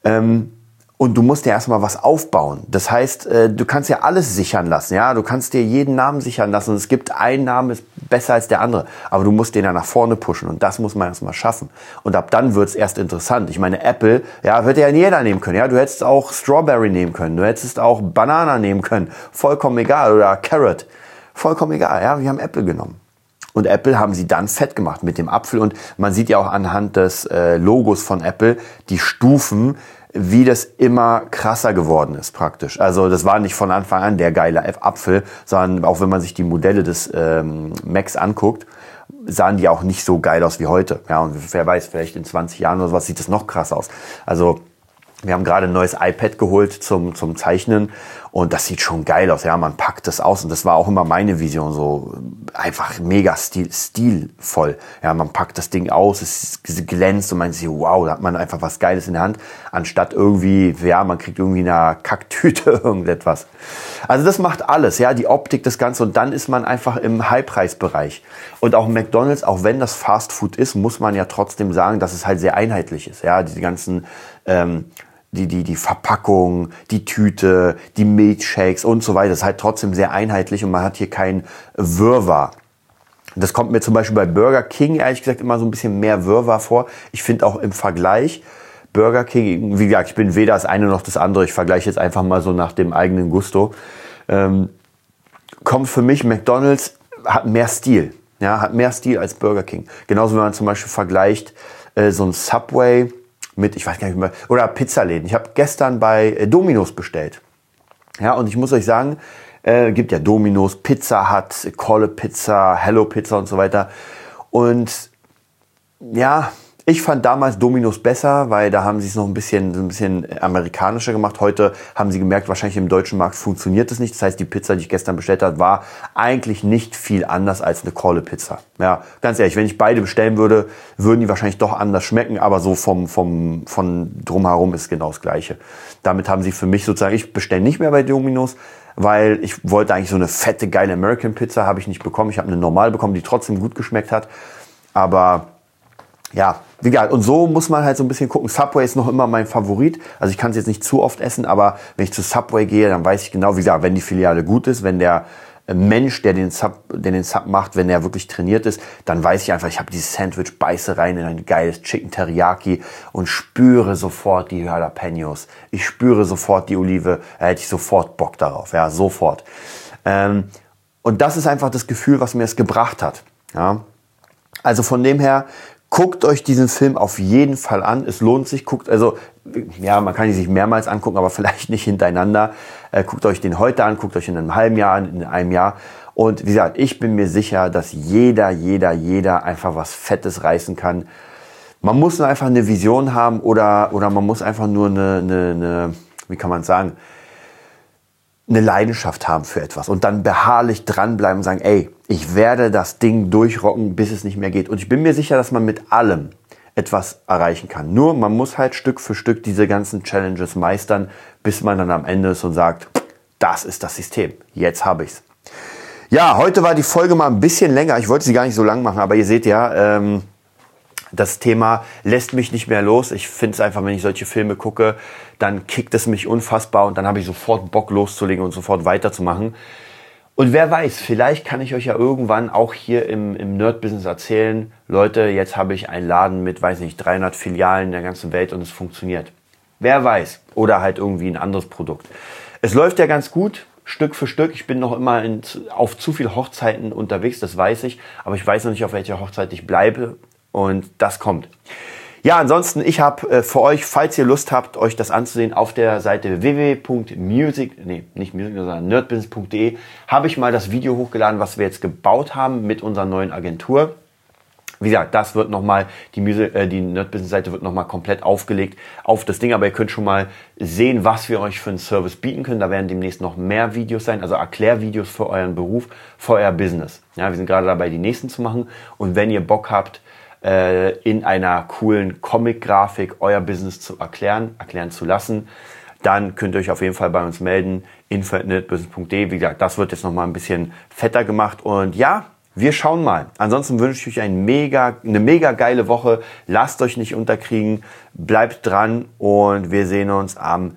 Ähm, und du musst dir erstmal was aufbauen. Das heißt, äh, du kannst ja alles sichern lassen. Ja, du kannst dir jeden Namen sichern lassen. Es gibt einen Namen, ist besser als der andere. Aber du musst den ja nach vorne pushen. Und das muss man erstmal schaffen. Und ab dann wird's erst interessant. Ich meine, Apple, ja, wird ja jeder nehmen können. Ja, du hättest auch Strawberry nehmen können. Du hättest auch Banana nehmen können. Vollkommen egal. Oder Carrot. Vollkommen egal. Ja, wir haben Apple genommen. Und Apple haben sie dann fett gemacht mit dem Apfel. Und man sieht ja auch anhand des äh, Logos von Apple die Stufen, wie das immer krasser geworden ist praktisch. Also das war nicht von Anfang an der geile Apfel, sondern auch wenn man sich die Modelle des ähm, Macs anguckt, sahen die auch nicht so geil aus wie heute. Ja, und wer weiß, vielleicht in 20 Jahren oder sowas sieht das noch krasser aus. Also wir haben gerade ein neues iPad geholt zum, zum Zeichnen und das sieht schon geil aus. Ja, man packt das aus und das war auch immer meine Vision, so einfach mega stil, stilvoll. Ja, man packt das Ding aus, es glänzt und man sieht, wow, da hat man einfach was Geiles in der Hand, anstatt irgendwie, ja, man kriegt irgendwie eine Kacktüte <laughs> irgendetwas. Also das macht alles, ja, die Optik, das Ganze und dann ist man einfach im Highpreisbereich. Und auch McDonalds, auch wenn das Fast Food ist, muss man ja trotzdem sagen, dass es halt sehr einheitlich ist. Ja, diese ganzen ähm, die, die, die Verpackung, die Tüte, die Milkshakes und so weiter. Das ist halt trotzdem sehr einheitlich und man hat hier kein Wirrwarr. Das kommt mir zum Beispiel bei Burger King ehrlich gesagt immer so ein bisschen mehr Wirrwarr vor. Ich finde auch im Vergleich Burger King, wie gesagt, ich bin weder das eine noch das andere. Ich vergleiche jetzt einfach mal so nach dem eigenen Gusto. Ähm, kommt für mich McDonald's hat mehr Stil. Ja, hat mehr Stil als Burger King. Genauso wenn man zum Beispiel vergleicht äh, so ein Subway mit, ich weiß gar nicht mehr, oder Pizzaläden. Ich habe gestern bei äh, Domino's bestellt. Ja, und ich muss euch sagen, äh, gibt ja Domino's, Pizza Hut, Colle Pizza, Hello Pizza und so weiter. Und ja, ich fand damals Dominos besser, weil da haben sie es noch ein bisschen, ein bisschen amerikanischer gemacht. Heute haben sie gemerkt, wahrscheinlich im deutschen Markt funktioniert es nicht. Das heißt, die Pizza, die ich gestern bestellt habe, war eigentlich nicht viel anders als eine Kohle Pizza. Ja, ganz ehrlich, wenn ich beide bestellen würde, würden die wahrscheinlich doch anders schmecken, aber so vom, vom, von drumherum ist genau das Gleiche. Damit haben sie für mich sozusagen, ich bestelle nicht mehr bei Dominos, weil ich wollte eigentlich so eine fette, geile American Pizza, habe ich nicht bekommen. Ich habe eine normal bekommen, die trotzdem gut geschmeckt hat. Aber ja, gesagt, und so muss man halt so ein bisschen gucken. Subway ist noch immer mein Favorit. Also ich kann es jetzt nicht zu oft essen, aber wenn ich zu Subway gehe, dann weiß ich genau, wie gesagt, wenn die Filiale gut ist, wenn der äh, Mensch, der den Sub, der den Sub macht, wenn er wirklich trainiert ist, dann weiß ich einfach, ich habe dieses Sandwich, beiße rein in ein geiles Chicken Teriyaki und spüre sofort die Jalapenos. Ich spüre sofort die Olive, da hätte ich sofort Bock darauf, ja, sofort. Ähm, und das ist einfach das Gefühl, was mir es gebracht hat. Ja. Also von dem her Guckt euch diesen Film auf jeden Fall an. Es lohnt sich. Guckt, also, ja, man kann ihn sich mehrmals angucken, aber <laughs> vielleicht nicht hintereinander. Äh, guckt euch den heute an, guckt euch in einem halben Jahr an, in einem Jahr. Und wie gesagt, ich bin mir sicher, dass jeder, jeder, jeder einfach was Fettes reißen kann. Man muss nur einfach eine Vision haben oder, oder man muss einfach nur eine, eine, eine wie kann man sagen, eine Leidenschaft haben für etwas und dann beharrlich dranbleiben und sagen, ey, ich werde das Ding durchrocken, bis es nicht mehr geht. Und ich bin mir sicher, dass man mit allem etwas erreichen kann. Nur man muss halt Stück für Stück diese ganzen Challenges meistern, bis man dann am Ende ist und sagt, das ist das System. Jetzt habe ich's. Ja, heute war die Folge mal ein bisschen länger. Ich wollte sie gar nicht so lang machen, aber ihr seht ja, ähm, das Thema lässt mich nicht mehr los. Ich finde es einfach, wenn ich solche Filme gucke, dann kickt es mich unfassbar und dann habe ich sofort Bock loszulegen und sofort weiterzumachen. Und wer weiß, vielleicht kann ich euch ja irgendwann auch hier im, im Nerd-Business erzählen, Leute, jetzt habe ich einen Laden mit, weiß nicht, 300 Filialen in der ganzen Welt und es funktioniert. Wer weiß. Oder halt irgendwie ein anderes Produkt. Es läuft ja ganz gut, Stück für Stück. Ich bin noch immer in, auf zu viel Hochzeiten unterwegs, das weiß ich. Aber ich weiß noch nicht, auf welcher Hochzeit ich bleibe. Und das kommt. Ja, ansonsten, ich habe äh, für euch, falls ihr Lust habt, euch das anzusehen, auf der Seite www.music, nee, nicht music, sondern nerdbusiness.de, habe ich mal das Video hochgeladen, was wir jetzt gebaut haben mit unserer neuen Agentur. Wie gesagt, das wird nochmal, die, äh, die Nerd-Business-Seite wird nochmal komplett aufgelegt auf das Ding, aber ihr könnt schon mal sehen, was wir euch für einen Service bieten können. Da werden demnächst noch mehr Videos sein, also Erklärvideos für euren Beruf, für euer Business. Ja, wir sind gerade dabei, die nächsten zu machen. Und wenn ihr Bock habt, äh, in einer coolen Comic-Grafik euer Business zu erklären, erklären zu lassen, dann könnt ihr euch auf jeden Fall bei uns melden, info.netbusiness.de. Wie gesagt, das wird jetzt nochmal ein bisschen fetter gemacht. Und ja, wir schauen mal. Ansonsten wünsche ich euch ein mega, eine mega geile Woche. Lasst euch nicht unterkriegen. Bleibt dran und wir sehen uns am